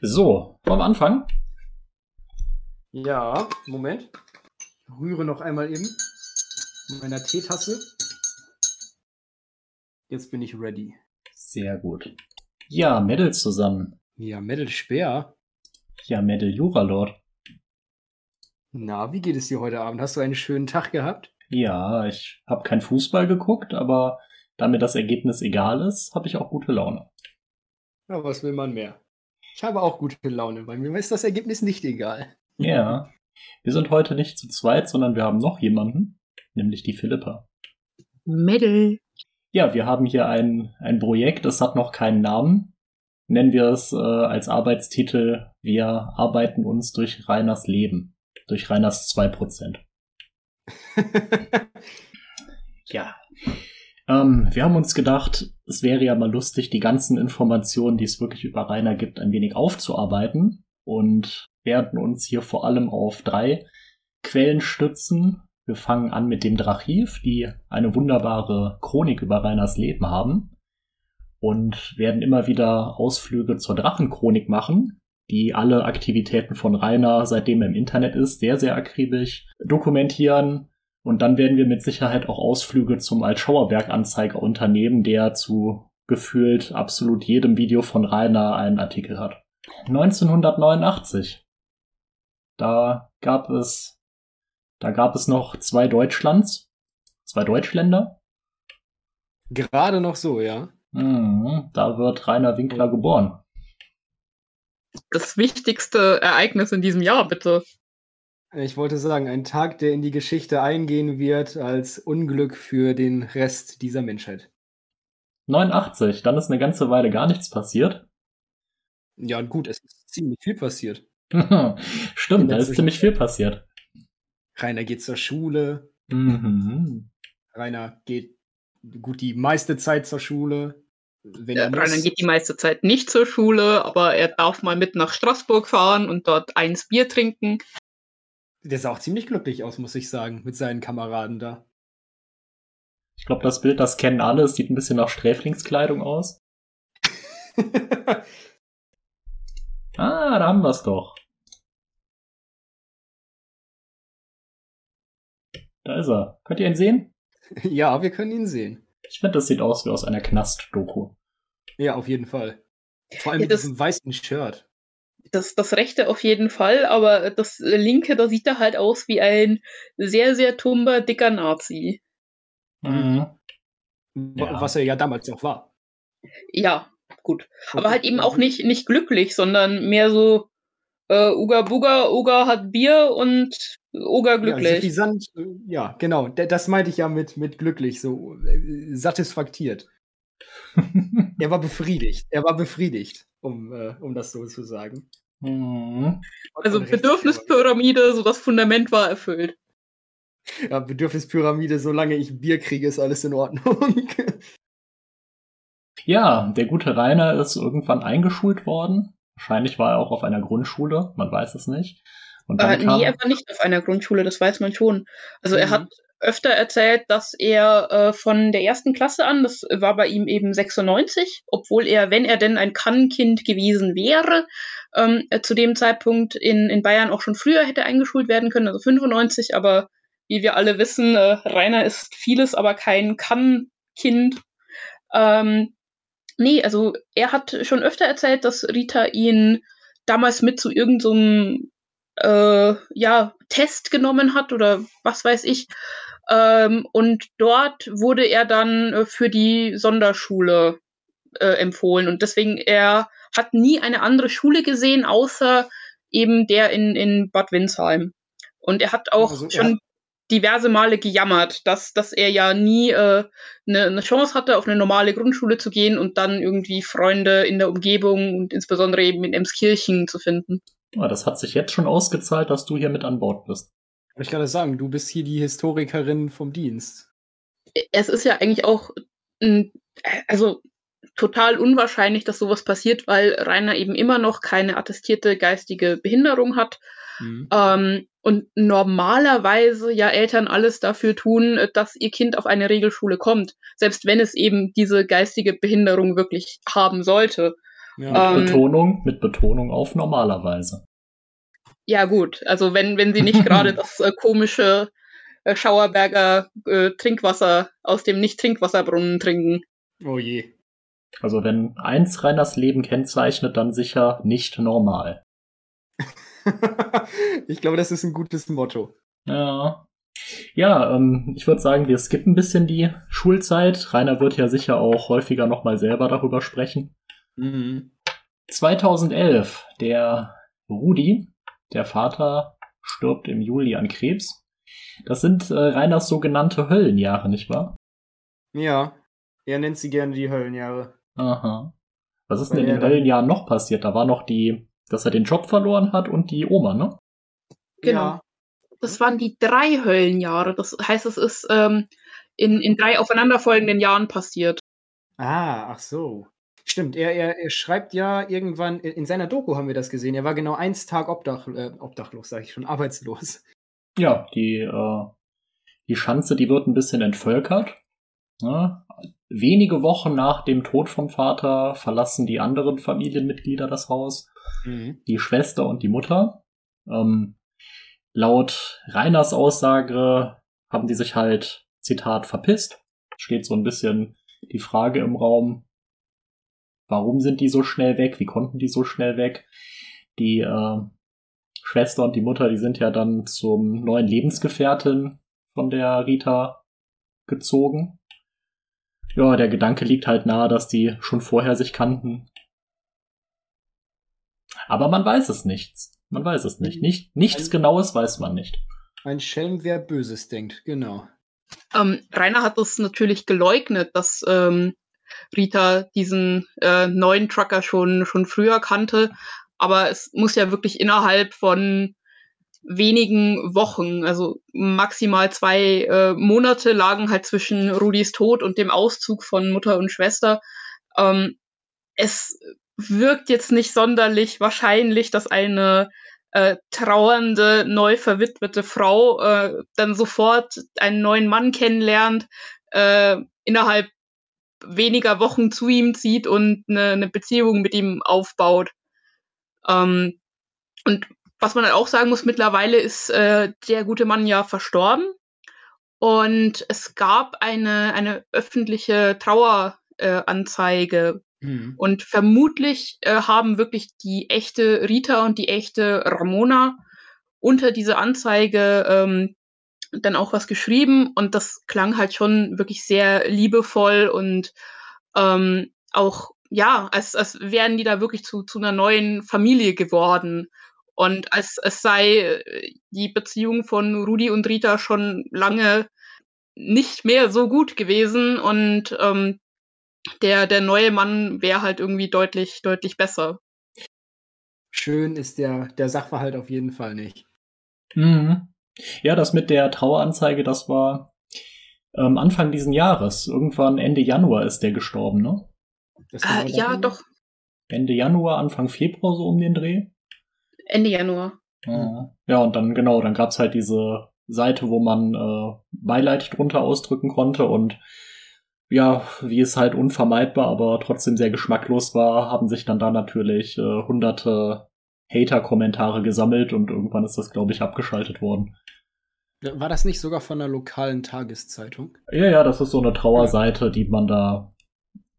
So, wollen wir anfangen? Ja, Moment. Rühre noch einmal eben in meiner Teetasse. Jetzt bin ich ready. Sehr gut. Ja, Medal zusammen. Ja, Metal Speer. Ja, Medal Juralord. Na, wie geht es dir heute Abend? Hast du einen schönen Tag gehabt? Ja, ich habe kein Fußball geguckt, aber da mir das Ergebnis egal ist, habe ich auch gute Laune. Ja, was will man mehr? Ich habe auch gute Laune, weil mir ist das Ergebnis nicht egal. Ja. Wir sind heute nicht zu zweit, sondern wir haben noch jemanden, nämlich die Philippa. Mädel. Ja, wir haben hier ein, ein Projekt, das hat noch keinen Namen. Nennen wir es äh, als Arbeitstitel Wir arbeiten uns durch Reiners Leben. Durch Reiners 2%. ja. Ähm, wir haben uns gedacht, es wäre ja mal lustig, die ganzen Informationen, die es wirklich über Rainer gibt, ein wenig aufzuarbeiten und werden uns hier vor allem auf drei Quellen stützen. Wir fangen an mit dem Drachiv, die eine wunderbare Chronik über Rainers Leben haben und werden immer wieder Ausflüge zur Drachenchronik machen, die alle Aktivitäten von Rainer, seitdem er im Internet ist, sehr, sehr akribisch dokumentieren. Und dann werden wir mit Sicherheit auch Ausflüge zum Altschauerberg-Anzeiger unternehmen, der zu gefühlt absolut jedem Video von Rainer einen Artikel hat. 1989. Da gab es, da gab es noch zwei Deutschlands, zwei Deutschländer. Gerade noch so, ja. Mhm, da wird Rainer Winkler geboren. Das wichtigste Ereignis in diesem Jahr, bitte. Ich wollte sagen, ein Tag, der in die Geschichte eingehen wird als Unglück für den Rest dieser Menschheit. 89, dann ist eine ganze Weile gar nichts passiert. Ja, und gut, es ist ziemlich viel passiert. Stimmt, da ist ziemlich viel passiert. Rainer geht zur Schule. Mhm. Rainer geht gut die meiste Zeit zur Schule. Wenn Ja, er. Rainer geht die meiste Zeit nicht zur Schule, aber er darf mal mit nach Straßburg fahren und dort eins Bier trinken. Der sah auch ziemlich glücklich aus, muss ich sagen, mit seinen Kameraden da. Ich glaube, das Bild, das kennen alle. Es sieht ein bisschen nach Sträflingskleidung aus. Ah, da haben wir es doch. Da ist er. Könnt ihr ihn sehen? ja, wir können ihn sehen. Ich finde, das sieht aus wie aus einer Knast-Doku. Ja, auf jeden Fall. Vor allem Ja, mit diesem weißen Shirt. Das, das rechte auf jeden Fall, aber das linke, da sieht er halt aus wie ein sehr, sehr tumber, dicker Nazi. Mhm. wa- Ja. Was er ja damals noch war. Ja, gut. Aber halt eben auch nicht, nicht glücklich, sondern mehr so äh, Uga Buga, Uga hat Bier und Uga Ja, glücklich. suffisant, äh, ja, genau. D- Das meinte ich ja mit, mit glücklich, so äh, satisfaktiert. Er war befriedigt. Er war befriedigt, um, äh, um das so zu sagen. Mhm. also Bedürfnispyramide, so das Fundament war erfüllt. Ja, Bedürfnispyramide, solange ich Bier kriege, ist alles in Ordnung. Ja, der gute Rainer ist irgendwann eingeschult worden. Wahrscheinlich war er auch auf einer Grundschule, man weiß es nicht. Und dann Äh, kam, nee, er war nicht auf einer Grundschule, das weiß man schon. Also er Mhm. hat öfter erzählt, dass er äh, von der ersten Klasse an, das war bei ihm eben 96, obwohl er, wenn er denn ein Kann-Kind gewesen wäre, ähm, äh, zu dem Zeitpunkt in, in Bayern auch schon früher hätte eingeschult werden können, also 95, aber wie wir alle wissen, äh, Rainer ist vieles, aber kein Kann-Kind. Ähm, nee, also er hat schon öfter erzählt, dass Rita ihn damals mit zu irgendeinem äh, ja, Test genommen hat oder was weiß ich. Ähm, und dort wurde er dann äh, für die Sonderschule äh, empfohlen. Und deswegen, er hat nie eine andere Schule gesehen, außer eben der in, in Bad Windsheim. Und er hat auch Also schon diverse Male gejammert, dass, dass er ja nie äh, eine, eine Chance hatte, auf eine normale Grundschule zu gehen und dann irgendwie Freunde in der Umgebung und insbesondere eben in Emskirchen zu finden. Ah, das hat sich jetzt schon ausgezahlt, dass du hier mit an Bord bist. Ich kann das sagen, du bist hier die Historikerin vom Dienst. es ist ja eigentlich auch also total unwahrscheinlich, dass sowas passiert, weil Rainer eben immer noch keine attestierte geistige Behinderung hat Mhm. ähm, und normalerweise ja Eltern alles dafür tun, dass ihr Kind auf eine Regelschule kommt, selbst wenn es eben diese geistige Behinderung wirklich haben sollte. Ja. Mit, ähm, Betonung, mit Betonung auf normalerweise. Ja, gut. Also wenn, wenn sie nicht gerade das äh, komische äh, Schauerberger äh, Trinkwasser aus dem Nicht-Trinkwasserbrunnen trinken. Oh je. Also wenn eins Reiners Leben kennzeichnet, dann sicher nicht normal. ich glaube, das ist ein gutes Motto. Ja. Ja, ähm, ich würde sagen, wir skippen ein bisschen die Schulzeit. Rainer wird ja sicher auch häufiger nochmal selber darüber sprechen. Mhm. 2011, der Rudi, der Vater, stirbt im Juli an Krebs. Das sind äh, Rainers sogenannte Höllenjahre, nicht wahr? Ja, er nennt sie gerne die Höllenjahre. Aha. Was ist denn in den Höllenjahren noch passiert? Da war noch die, dass er den Job verloren hat und die Oma, ne? Genau. Ja. Das waren die drei Höllenjahre. Das heißt, es ist ähm, in, in drei aufeinanderfolgenden Jahren passiert. Ah, ach so. Stimmt, er, er, er schreibt ja irgendwann, in seiner Doku haben wir das gesehen, er war genau eins Tag Obdach, äh, obdachlos, sage ich schon, arbeitslos. Ja, die, äh, die Schanze, die wird ein bisschen entvölkert. Ne? Wenige Wochen nach dem Tod vom Vater verlassen die anderen Familienmitglieder das Haus. Mhm. Die Schwester und die Mutter. Ähm, laut Reiners Aussage haben die sich halt, Zitat, verpisst. Steht so ein bisschen die Frage im Raum, warum sind die so schnell weg? Wie konnten die so schnell weg? Die äh, Schwester und die Mutter, die sind ja dann zum neuen Lebensgefährtin von der Rita gezogen. Ja, der Gedanke liegt halt nahe, dass die schon vorher sich kannten. Aber man weiß es nicht. Man weiß es nicht. nicht nichts ein, Genaues weiß man nicht. Ein Schelm, wer Böses denkt, genau. Ähm, Rainer hat es natürlich geleugnet, dass ähm, Rita diesen äh, neuen Trucker schon, schon früher kannte. Aber es muss ja wirklich innerhalb von wenigen Wochen, also maximal zwei äh, Monate lagen halt zwischen Rudis Tod und dem Auszug von Mutter und Schwester. Ähm, es wirkt jetzt nicht sonderlich wahrscheinlich, dass eine äh, trauernde, neu verwitwete Frau äh, dann sofort einen neuen Mann kennenlernt, äh, innerhalb weniger Wochen zu ihm zieht und eine, eine Beziehung mit ihm aufbaut. Ähm, und was man halt auch sagen muss, mittlerweile ist äh, der gute Mann ja verstorben. Und es gab eine, eine öffentliche Traueranzeige. Äh, mhm. Und vermutlich äh, haben wirklich die echte Rita und die echte Ramona unter diese Anzeige ähm, dann auch was geschrieben. Und das klang halt schon wirklich sehr liebevoll und ähm, auch, ja, als, als wären die da wirklich zu, zu einer neuen Familie geworden. Und als es sei äh, die Beziehung von Rudi und Rita schon lange nicht mehr so gut gewesen und ähm, der, der neue Mann wäre halt irgendwie deutlich, deutlich besser. Schön ist der, der Sachverhalt auf jeden Fall nicht. Mhm. Ja, das mit der Traueranzeige, das war ähm, Anfang diesen Jahres. Irgendwann Ende Januar ist der gestorben, ne? Ah, ja, doch. Ende Januar, Anfang Februar so um den Dreh. Ende Januar. Ja, und dann, genau, dann gab's halt diese Seite, wo man äh, Beileid drunter ausdrücken konnte und ja, wie es halt unvermeidbar, aber trotzdem sehr geschmacklos war, haben sich dann da natürlich äh, hunderte Hater-Kommentare gesammelt und irgendwann ist das, glaube ich, abgeschaltet worden. War das nicht sogar von einer lokalen Tageszeitung? Ja, ja, das ist so eine Trauerseite, die man da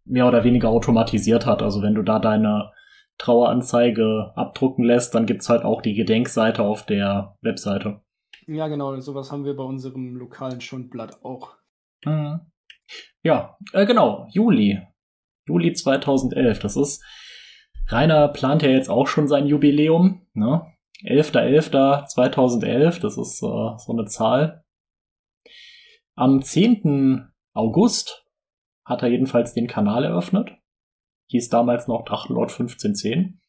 mehr oder weniger automatisiert hat. Also wenn du da deine Traueranzeige abdrucken lässt, dann gibt's halt auch die Gedenkseite auf der Webseite. Ja, genau, sowas haben wir bei unserem lokalen Schundblatt auch. Mhm. Ja, äh, genau, Juli. Juli 2011, das ist, Rainer plant ja jetzt auch schon sein Jubiläum, ne? 11.11.2011, das ist äh, so eine Zahl. Am 10. August hat er jedenfalls den Kanal eröffnet hieß damals noch Drachenlord 1510.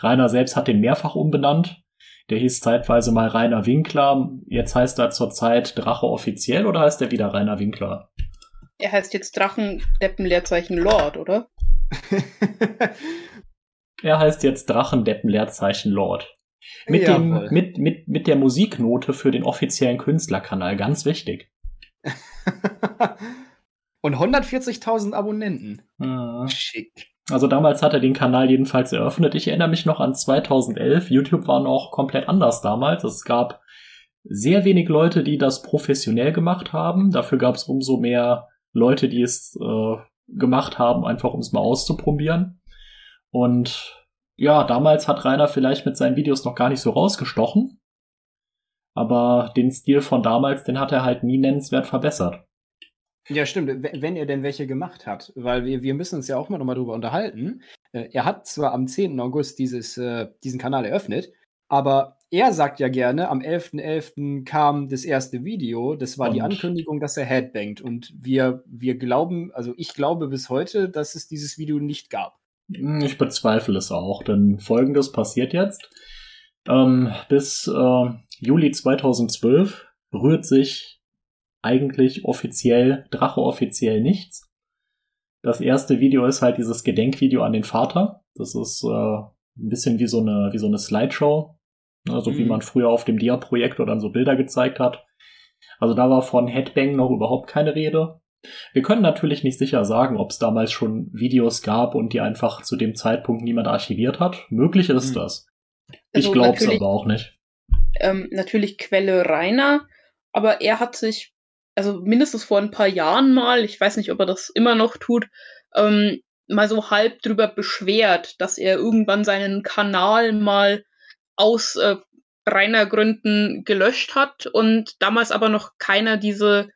Rainer selbst hat den mehrfach umbenannt. Der hieß zeitweise mal Rainer Winkler. Jetzt heißt er zurzeit Drache offiziell oder heißt er wieder Rainer Winkler? Er heißt jetzt Drachendeppen-Leerzeichen Lord, oder? er heißt jetzt Drachendeppen-Leerzeichen Lord. Mit, ja, dem, mit, mit, mit der Musiknote für den offiziellen Künstlerkanal, ganz wichtig. Und 140.000 Abonnenten. Mhm. Schick. Also damals hat er den Kanal jedenfalls eröffnet. Ich erinnere mich noch an 2011. YouTube war noch komplett anders damals. Es gab sehr wenig Leute, die das professionell gemacht haben. Dafür gab es umso mehr Leute, die es äh, gemacht haben, einfach um es mal auszuprobieren. Und ja, damals hat Rainer vielleicht mit seinen Videos noch gar nicht so rausgestochen. Aber den Stil von damals, den hat er halt nie nennenswert verbessert. Ja, stimmt. Wenn er denn welche gemacht hat. Weil wir, wir müssen uns ja auch mal nochmal drüber unterhalten. Äh, er hat zwar am 10. August dieses, äh, diesen Kanal eröffnet, aber er sagt ja gerne, am 11.11. .11. kam das erste Video. Das war und. die Ankündigung, dass er headbangt. Und wir, wir glauben, also ich glaube bis heute, dass es dieses Video nicht gab. Hm, ich bezweifle es auch, denn folgendes passiert jetzt. Ähm, bis äh, Juli 2012 rührt sich eigentlich offiziell, Drache offiziell nichts. Das erste Video ist halt dieses Gedenkvideo an den Vater. Das ist äh, ein bisschen wie so eine, wie so eine Slideshow. Also mhm. wie man früher auf dem Dia-Projektor dann so Bilder gezeigt hat. Also da war von Headbang noch überhaupt keine Rede. Wir können natürlich nicht sicher sagen, ob es damals schon Videos gab und die einfach zu dem Zeitpunkt niemand archiviert hat. Möglich ist mhm. das. Ich also glaube es aber auch nicht. Ähm, natürlich Quelle Rainer, aber er hat sich, also mindestens vor ein paar Jahren mal, ich weiß nicht, ob er das immer noch tut, ähm, mal so halb drüber beschwert, dass er irgendwann seinen Kanal mal aus äh, reiner Gründen gelöscht hat und damals aber noch keiner diese,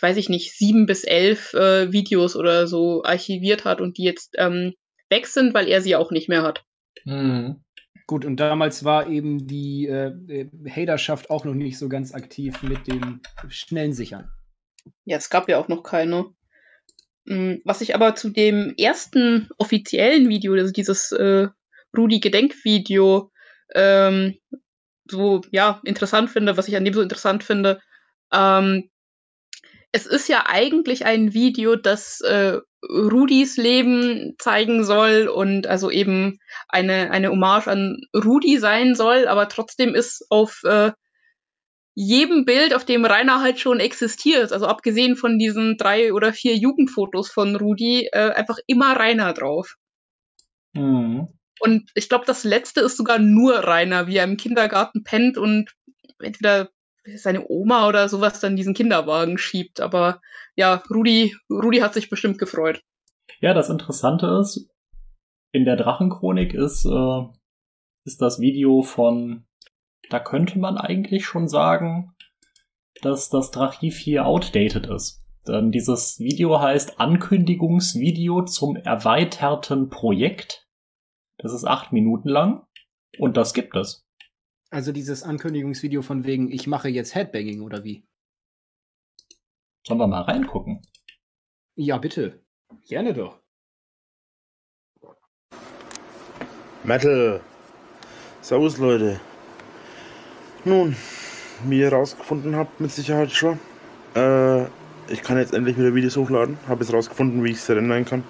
weiß ich nicht, sieben bis elf äh, Videos oder so archiviert hat und die jetzt ähm, weg sind, weil er sie auch nicht mehr hat. Mhm. Gut, und damals war eben die äh, äh, Haterschaft auch noch nicht so ganz aktiv mit dem schnellen Sichern. Ja, es gab ja auch noch keine. Hm, was ich aber zu dem ersten offiziellen Video, also dieses äh, Rudi-Gedenkvideo, ähm, so ja interessant finde, was ich an dem so interessant finde. Ähm, es ist ja eigentlich ein Video, das äh, Rudis Leben zeigen soll und also eben eine, eine Hommage an Rudi sein soll, aber trotzdem ist auf äh, jedem Bild, auf dem Rainer halt schon existiert, also abgesehen von diesen drei oder vier Jugendfotos von Rudi, äh, einfach immer Rainer drauf. Mhm. Und ich glaube, das letzte ist sogar nur Rainer, wie er im Kindergarten pennt und entweder seine Oma oder sowas dann diesen Kinderwagen schiebt. Aber ja, Rudi, Rudi hat sich bestimmt gefreut. Ja, das Interessante ist, in der Drachenchronik ist, äh, ist das Video von, da könnte man eigentlich schon sagen, dass das Drachy 4 outdated ist. Denn dieses Video heißt Ankündigungsvideo zum erweiterten Projekt das ist acht Minuten lang und das gibt es. Also dieses Ankündigungsvideo von wegen, ich mache jetzt Headbanging oder wie? Sollen wir mal reingucken? Ja, bitte. Gerne doch. Metal. Servus, Leute. Nun, wie ihr rausgefunden habt, mit Sicherheit schon. Äh, ich kann jetzt endlich wieder Videos hochladen. Habe jetzt rausgefunden, wie ich es rendern kann.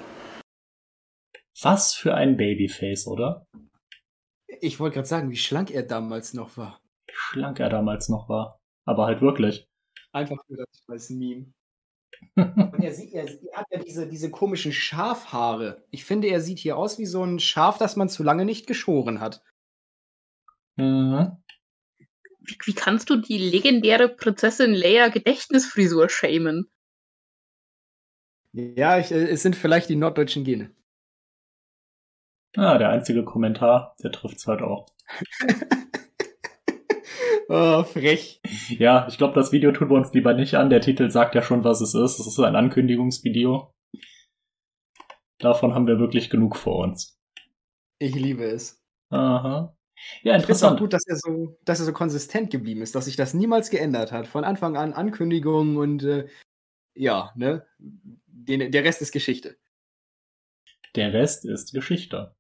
Was für ein Babyface, oder? Ich wollte gerade sagen, wie schlank er damals noch war. Wie schlank er damals noch war. Aber halt wirklich. Einfach nur das als Meme. er, sieht, er, hat ja diese, diese komischen Schafhaare. Ich finde, er sieht hier aus wie so ein Schaf, das man zu lange nicht geschoren hat. Mhm. Wie, wie kannst du die legendäre Prinzessin Leia Gedächtnisfrisur schämen? Ja, ich, äh, es sind vielleicht die norddeutschen Gene. Ah, der einzige Kommentar, der trifft's halt auch. oh, frech. Ja, ich glaube, das Video tun wir uns lieber nicht an. Der Titel sagt ja schon, was es ist. Es ist ein Ankündigungsvideo. Davon haben wir wirklich genug vor uns. Ich liebe es. Aha. Ja, interessant. Ich auch gut, dass er so, dass er so konsistent geblieben ist, dass sich das niemals geändert hat. Von Anfang an Ankündigungen und äh, ja, ne, den, der Rest ist Geschichte. Der Rest ist Geschichte.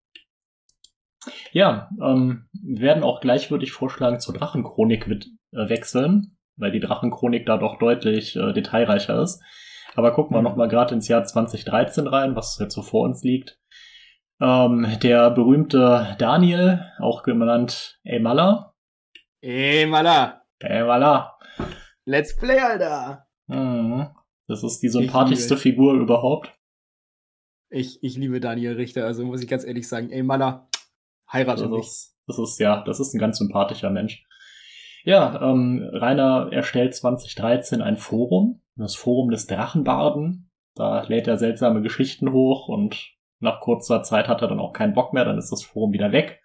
Ja, ähm, werden auch gleich, würde ich vorschlagen, zur Drachenchronik äh, wechseln, weil die Drachenchronik da doch deutlich äh, detailreicher ist. Aber gucken wir mhm. noch mal gerade ins Jahr 2013 rein, was jetzt so vor uns liegt. Ähm, der berühmte Daniel, auch genannt Emala. Emala. Emala. Let's Play, Alter. Mhm. Das ist die sympathischste Figur überhaupt. Ich, ich liebe Daniel Richter, also muss ich ganz ehrlich sagen, ey Manner, heirate das ist, das ist ja, das ist ein ganz sympathischer Mensch. Ja, ähm, Rainer erstellt 2013 ein Forum, das Forum des Drachenbarden. Da lädt er seltsame Geschichten hoch und nach kurzer Zeit hat er dann auch keinen Bock mehr, dann ist das Forum wieder weg.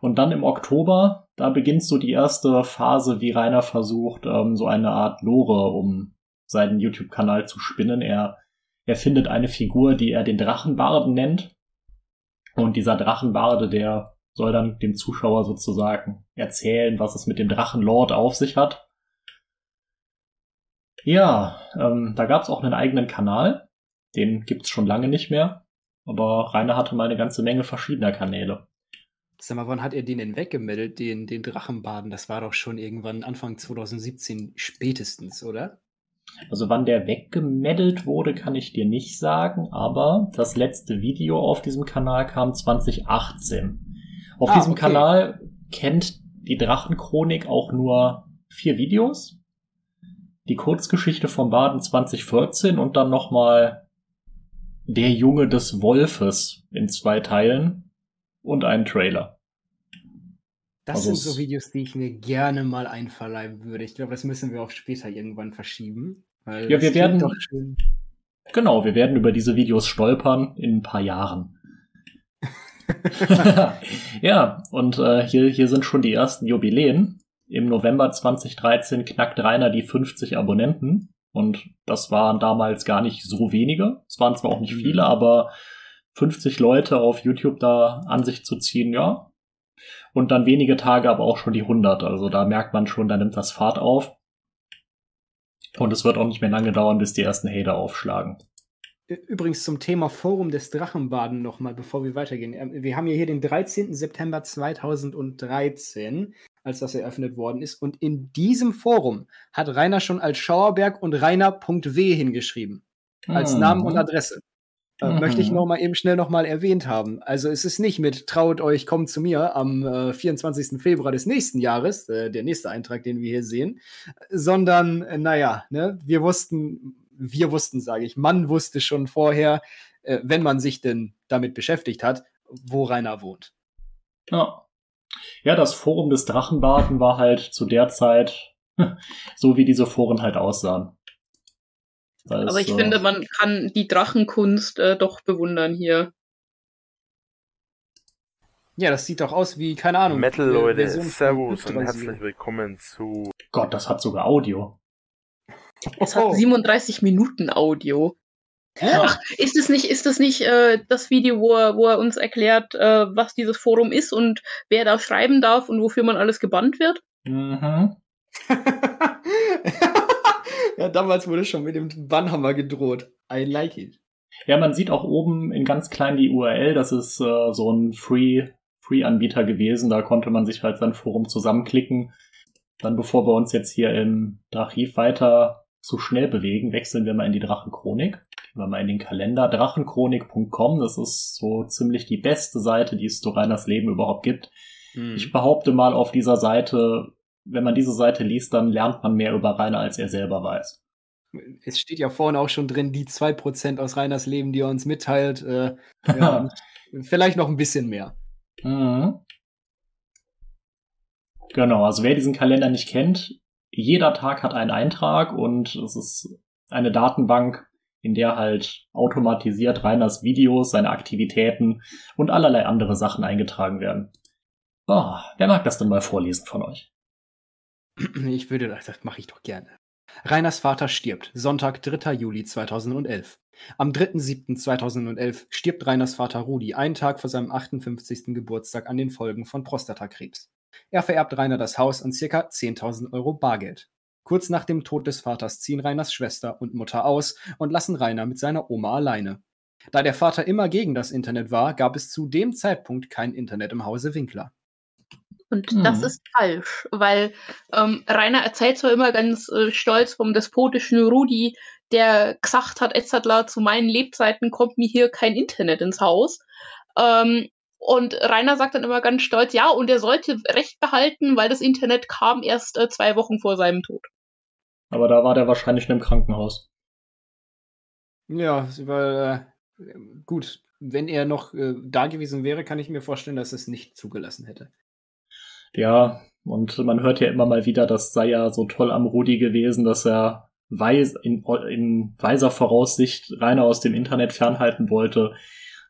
Und dann im Oktober, da beginnt so die erste Phase, wie Rainer versucht, ähm, so eine Art Lore um seinen YouTube-Kanal zu spinnen. Er, er findet eine Figur, die er den Drachenbarden nennt. Und dieser Drachenbarde, der soll dann dem Zuschauer sozusagen erzählen, was es mit dem Drachenlord auf sich hat. Ja, ähm, da gab es auch einen eigenen Kanal. Den gibt's schon lange nicht mehr. Aber Rainer hatte mal eine ganze Menge verschiedener Kanäle. Sag mal, wann hat er den denn weggemeldet, den, den Drachenbaden? Das war doch schon irgendwann Anfang 2017 spätestens, oder? Also wann der weggemeddelt wurde, kann ich dir nicht sagen, aber das letzte Video auf diesem Kanal kam 2018. Auf Ah, diesem okay. Kanal kennt die Drachenchronik auch nur vier Videos. Die Kurzgeschichte vom Baden 2014 und dann nochmal Der Junge des Wolfes in zwei Teilen und einen Trailer. Das Also sind so Videos, die ich mir gerne mal einverleiben würde. Ich glaube, das müssen wir auf später irgendwann verschieben. Weil Ja, wir werden- Doch schön. Genau, wir werden über diese Videos stolpern in ein paar Jahren. ja, und äh, hier, hier sind schon die ersten Jubiläen. Im November 2013 knackt Rainer die 50 Abonnenten. Und das waren damals gar nicht so wenige. Es waren zwar auch nicht viele, aber 50 Leute auf YouTube da an sich zu ziehen, ja. Und dann wenige Tage aber auch schon die 100. Also da merkt man schon, da nimmt das Fahrt auf. Und es wird auch nicht mehr lange dauern, bis die ersten Hater aufschlagen. Übrigens zum Thema Forum des Drachenbaden nochmal, bevor wir weitergehen. Ähm, Wir haben ja hier den 13. September 2013, als das eröffnet worden ist. Und in diesem Forum hat Rainer schon als Schauerberg und Rainer.w hingeschrieben. Als Mhm. Namen und Adresse. Äh, Mhm. Möchte ich noch mal eben schnell noch mal erwähnt haben. Also es ist nicht mit traut euch, kommt zu mir am äh, 24. Februar des nächsten Jahres, äh, der nächste Eintrag, den wir hier sehen, sondern äh, naja, ne, wir wussten, wir wussten, sage ich, man wusste schon vorher, äh, wenn man sich denn damit beschäftigt hat, wo Rainer wohnt. Ja. Ja, das Forum des Drachenbarten war halt zu der Zeit so, wie diese Foren halt aussahen. Da Aber ich äh, finde, man kann die Drachenkunst äh, doch bewundern hier. Ja, das sieht doch aus wie, keine Ahnung. Metal, Leute, Servus und herzlich willkommen zu Gott, das hat sogar Audio. Es Oh. hat 37 Minuten Audio. Ach, ist es nicht, ist es nicht äh, das Video, wo er, wo er uns erklärt, äh, was dieses Forum ist und wer da schreiben darf und wofür man alles gebannt wird? Mhm. ja, damals wurde schon mit dem Bannhammer gedroht. I like it. Ja, man sieht auch oben in ganz klein die URL, das ist äh, so ein Free, Free-Anbieter gewesen, da konnte man sich halt sein Forum zusammenklicken. Dann, bevor wir uns jetzt hier im Archiv weiter zu schnell bewegen, wechseln wir mal in die Drachenchronik. Gehen wir mal in den Kalender. Drachenchronik.com, das ist so ziemlich die beste Seite, die es zu Reiners Leben überhaupt gibt. Mhm. Ich behaupte mal auf dieser Seite, wenn man diese Seite liest, dann lernt man mehr über Rainer, als er selber weiß. Es steht ja vorne auch schon drin, die 2% aus Reiners Leben, die er uns mitteilt. Äh, ja, vielleicht noch ein bisschen mehr. Mhm. Genau, also wer diesen Kalender nicht kennt, jeder Tag hat einen Eintrag und es ist eine Datenbank, in der halt automatisiert Reiners Videos, seine Aktivitäten und allerlei andere Sachen eingetragen werden. Oh, wer mag das denn mal vorlesen von euch? Ich würde, das mache ich doch gerne. Reiners Vater stirbt. Sonntag, 3. Juli 2011. Am 3.7.2011 stirbt Reiners Vater Rudi einen Tag vor seinem 58. Geburtstag an den Folgen von Prostatakrebs. Er vererbt Rainer das Haus und ca. 10.000 Euro Bargeld. Kurz nach dem Tod des Vaters ziehen Reiners Schwester und Mutter aus und lassen Rainer mit seiner Oma alleine. Da der Vater immer gegen das Internet war, gab es zu dem Zeitpunkt kein Internet im Hause Winkler. Und Mhm. das ist falsch, weil ähm, Rainer erzählt zwar immer ganz äh, stolz vom despotischen Rudi, der gesagt hat, etc. zu meinen Lebzeiten kommt mir hier kein Internet ins Haus. Ähm, und Rainer sagt dann immer ganz stolz, ja, und er sollte Recht behalten, weil das Internet kam erst äh, zwei Wochen vor seinem Tod. Aber da war der wahrscheinlich schon im Krankenhaus. Ja, weil äh, gut, wenn er noch äh, da gewesen wäre, kann ich mir vorstellen, dass es nicht zugelassen hätte. Ja, und man hört ja immer mal wieder, das sei ja so toll am Rudi gewesen, dass er weis, in, in weiser Voraussicht Rainer aus dem Internet fernhalten wollte.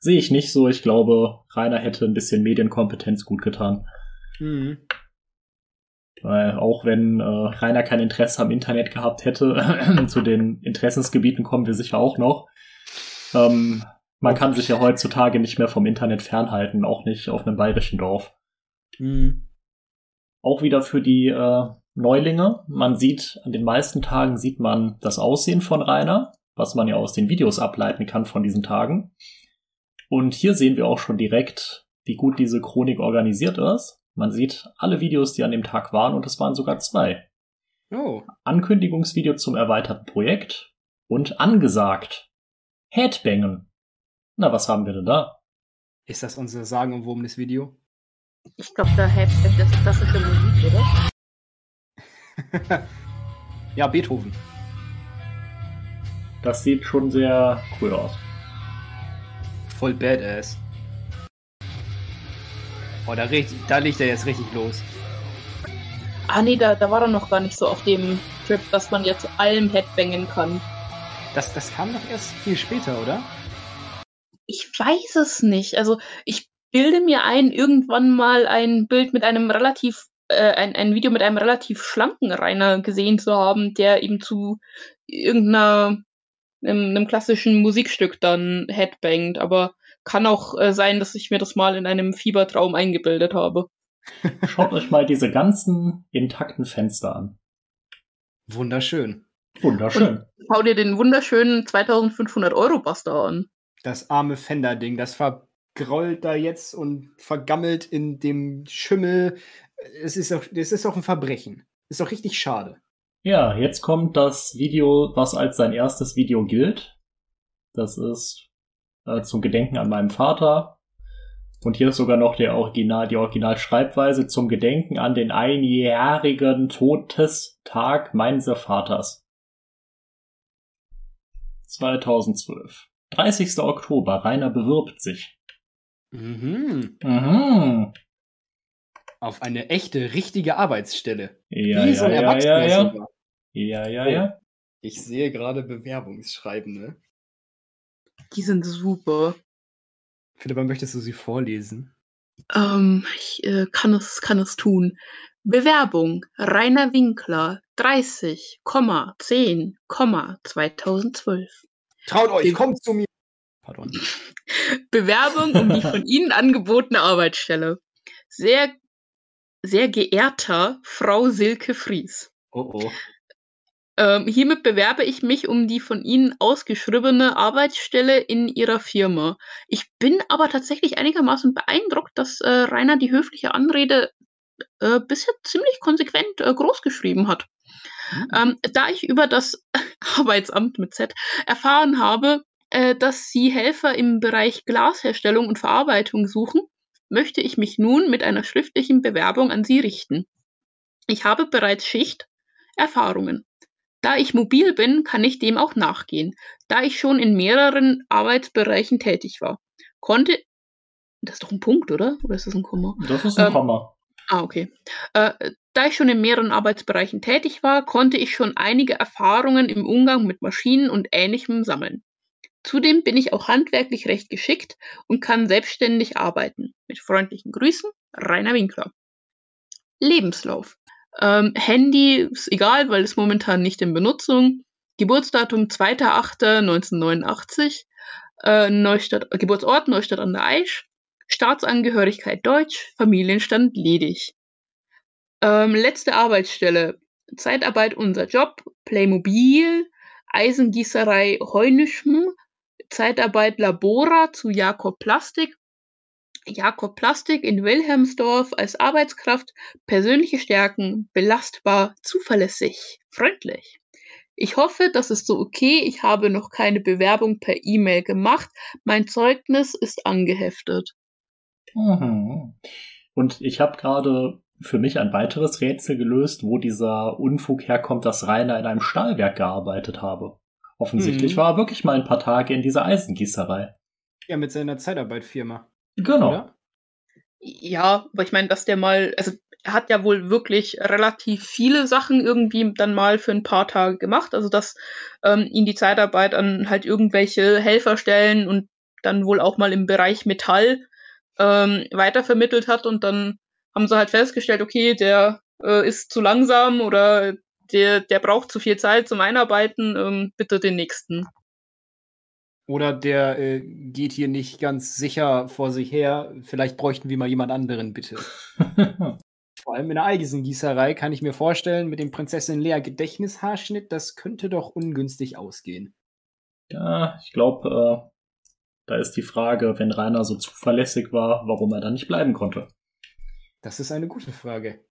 Sehe ich nicht so. Ich glaube, Rainer hätte ein bisschen Medienkompetenz gut getan. Mhm. Weil auch wenn äh, Rainer kein Interesse am Internet gehabt hätte, zu den Interessensgebieten kommen wir sicher auch noch. Ähm, man kann sich ja heutzutage nicht mehr vom Internet fernhalten, auch nicht auf einem bayerischen Dorf. Mhm. Auch wieder für die äh, Neulinge. Man sieht, an den meisten Tagen sieht man das Aussehen von Rainer, was man ja aus den Videos ableiten kann von diesen Tagen. Und hier sehen wir auch schon direkt, wie gut diese Chronik organisiert ist. Man sieht alle Videos, die an dem Tag waren, und es waren sogar zwei. Oh. Ankündigungsvideo zum erweiterten Projekt und angesagt. Headbangen. Na, was haben wir denn da? Ist das unser sagenumwobenes Video? Ich glaube, da Headbang, das ist klassische Musik, oder? ja, Beethoven. Das sieht schon sehr cool aus. Voll badass. Oh, da, da liegt er jetzt richtig los. Ah nee, da, da war er noch gar nicht so auf dem Trip, dass man jetzt allem Headbangen kann. Das, das kam doch erst viel später, oder? Ich weiß es nicht. Also ich bilde mir ein, irgendwann mal ein Bild mit einem relativ äh, ein, ein Video mit einem relativ schlanken Rainer gesehen zu haben, der ihm zu irgendeiner einem, einem klassischen Musikstück dann headbangt, aber kann auch äh, sein, dass ich mir das mal in einem Fiebertraum eingebildet habe. Schaut euch mal diese ganzen intakten Fenster an. Wunderschön. Wunderschön. Und schau dir den wunderschönen 2500 Euro Buster an. Das arme Fender-Ding, das vergrollt da jetzt und vergammelt in dem Schimmel es ist auch, es ist auch ein Verbrechen. Ist auch richtig schade. Ja, jetzt kommt das Video, was als sein erstes Video gilt. Das ist äh, zum Gedenken an meinen Vater. Und hier ist sogar noch der Original, die Originalschreibweise zum Gedenken an den einjährigen Todestag meines Vaters. 2012. 30. Oktober. Rainer bewirbt sich. Mhm. Mhm auf eine echte, richtige Arbeitsstelle. Ja, Wie ja, so ein ja, Erwachsener ja, ja. Ja, ja, ja. Ich sehe gerade Bewerbungsschreiben, ne? Die sind super. Philipp, möchtest du sie vorlesen? Ähm, ich äh, kann, es, kann es tun. Bewerbung Rainer Winkler 30, 10, 2012. Traut euch, Be kommt zu mir. Pardon. Bewerbung um die von Ihnen angebotene Arbeitsstelle. Sehr sehr geehrter Frau Silke Fries. Oh oh. Ähm, hiermit bewerbe ich mich um die von Ihnen ausgeschriebene Arbeitsstelle in Ihrer Firma. Ich bin aber tatsächlich einigermaßen beeindruckt, dass äh, Rainer die höfliche Anrede äh, bisher ziemlich konsequent äh, groß geschrieben hat. Mhm. Ähm, da ich über das Arbeitsamt mit Z erfahren habe, äh, dass Sie Helfer im Bereich Glasherstellung und Verarbeitung suchen, möchte ich mich nun mit einer schriftlichen Bewerbung an Sie richten. Ich habe bereits Schichterfahrungen. Da ich mobil bin, kann ich dem auch nachgehen, da ich schon in mehreren Arbeitsbereichen tätig war. Konnte. Das ist doch ein Punkt, oder? Oder ist das ein Komma? Das ist ein ähm, Komma. Ah, okay. Äh, da ich schon in mehreren Arbeitsbereichen tätig war, konnte ich schon einige Erfahrungen im Umgang mit Maschinen und Ähnlichem sammeln. Zudem bin ich auch handwerklich recht geschickt und kann selbstständig arbeiten. Mit freundlichen Grüßen, Rainer Winkler. Lebenslauf. Ähm, Handy ist egal, weil es momentan nicht in Benutzung. Geburtsdatum 2.8.1989. Äh, Neustadt, Geburtsort Neustadt an der Aisch. Staatsangehörigkeit Deutsch. Familienstand ledig. Ähm, letzte Arbeitsstelle. Zeitarbeit unser Job. Playmobil. Eisengießerei Heunischm. Zeitarbeit Labora zu Jakob Plastik. Jakob Plastik in Wilhelmsdorf als Arbeitskraft, persönliche Stärken, belastbar, zuverlässig, freundlich. Ich hoffe, das ist so okay. Ich habe noch keine Bewerbung per E-Mail gemacht. Mein Zeugnis ist angeheftet. Mhm. Und ich habe gerade für mich ein weiteres Rätsel gelöst, wo dieser Unfug herkommt, dass Rainer in einem Stahlwerk gearbeitet habe. Offensichtlich Mhm. war er wirklich mal ein paar Tage in dieser Eisengießerei. Ja, mit seiner Zeitarbeitfirma. Genau. Oder? Ja, aber ich meine, dass der mal, also er hat ja wohl wirklich relativ viele Sachen irgendwie dann mal für ein paar Tage gemacht. Also dass ähm, ihn die Zeitarbeit an halt irgendwelche Helferstellen und dann wohl auch mal im Bereich Metall ähm, weitervermittelt hat und dann haben sie halt festgestellt, okay, der äh, ist zu langsam oder der, der braucht zu viel Zeit zum Einarbeiten, ähm, bitte den nächsten. Oder der äh, geht hier nicht ganz sicher vor sich her. Vielleicht bräuchten wir mal jemand anderen, bitte. Vor allem in der Eisengießerei kann ich mir vorstellen, mit dem Prinzessin Lea Gedächtnishaarschnitt, das könnte doch ungünstig ausgehen. ja, ich glaube, äh, da ist die Frage, wenn Rainer so zuverlässig war, warum er da nicht bleiben konnte. Das ist eine gute Frage.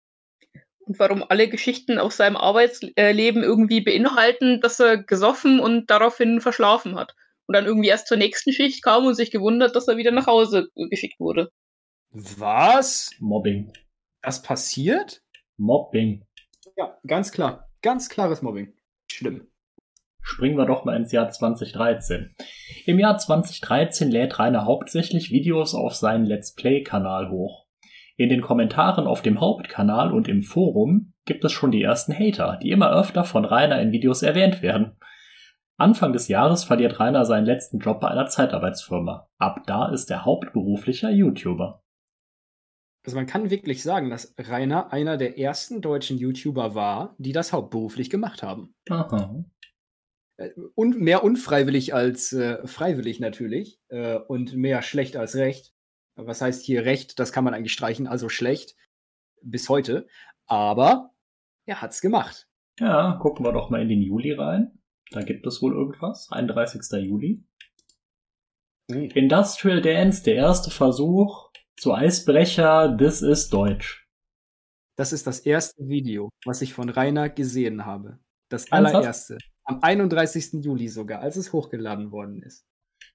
Und warum alle Geschichten aus seinem Arbeitsleben irgendwie beinhalten, dass er gesoffen und daraufhin verschlafen hat. Und dann irgendwie erst zur nächsten Schicht kam und sich gewundert, dass er wieder nach Hause geschickt wurde. Was? Mobbing. Das passiert? Mobbing. Ja, ganz klar. Ganz klares Mobbing. Schlimm. Springen wir doch mal ins Jahr 2013. Im Jahr 2013 lädt Rainer hauptsächlich Videos auf seinen Let's Play-Kanal hoch. In den Kommentaren auf dem Hauptkanal und im Forum gibt es schon die ersten Hater, die immer öfter von Rainer in Videos erwähnt werden. Anfang des Jahres verliert Rainer seinen letzten Job bei einer Zeitarbeitsfirma. Ab da ist er hauptberuflicher YouTuber. Also man kann wirklich sagen, dass Rainer einer der ersten deutschen YouTuber war, die das hauptberuflich gemacht haben. Aha. Äh, Und mehr unfreiwillig als äh, freiwillig natürlich. Äh, und mehr schlecht als recht. Was heißt hier recht? Das kann man eigentlich streichen, also schlecht. Bis heute. Aber er hat's gemacht. Ja, gucken wir doch mal in den Juli rein. Da gibt es wohl irgendwas. 31. Juli. Industrial Dance, der erste Versuch zu Eisbrecher, This is Deutsch. Das ist das erste Video, was ich von Rainer gesehen habe. Das allererste. Am 31. Juli sogar, als es hochgeladen worden ist.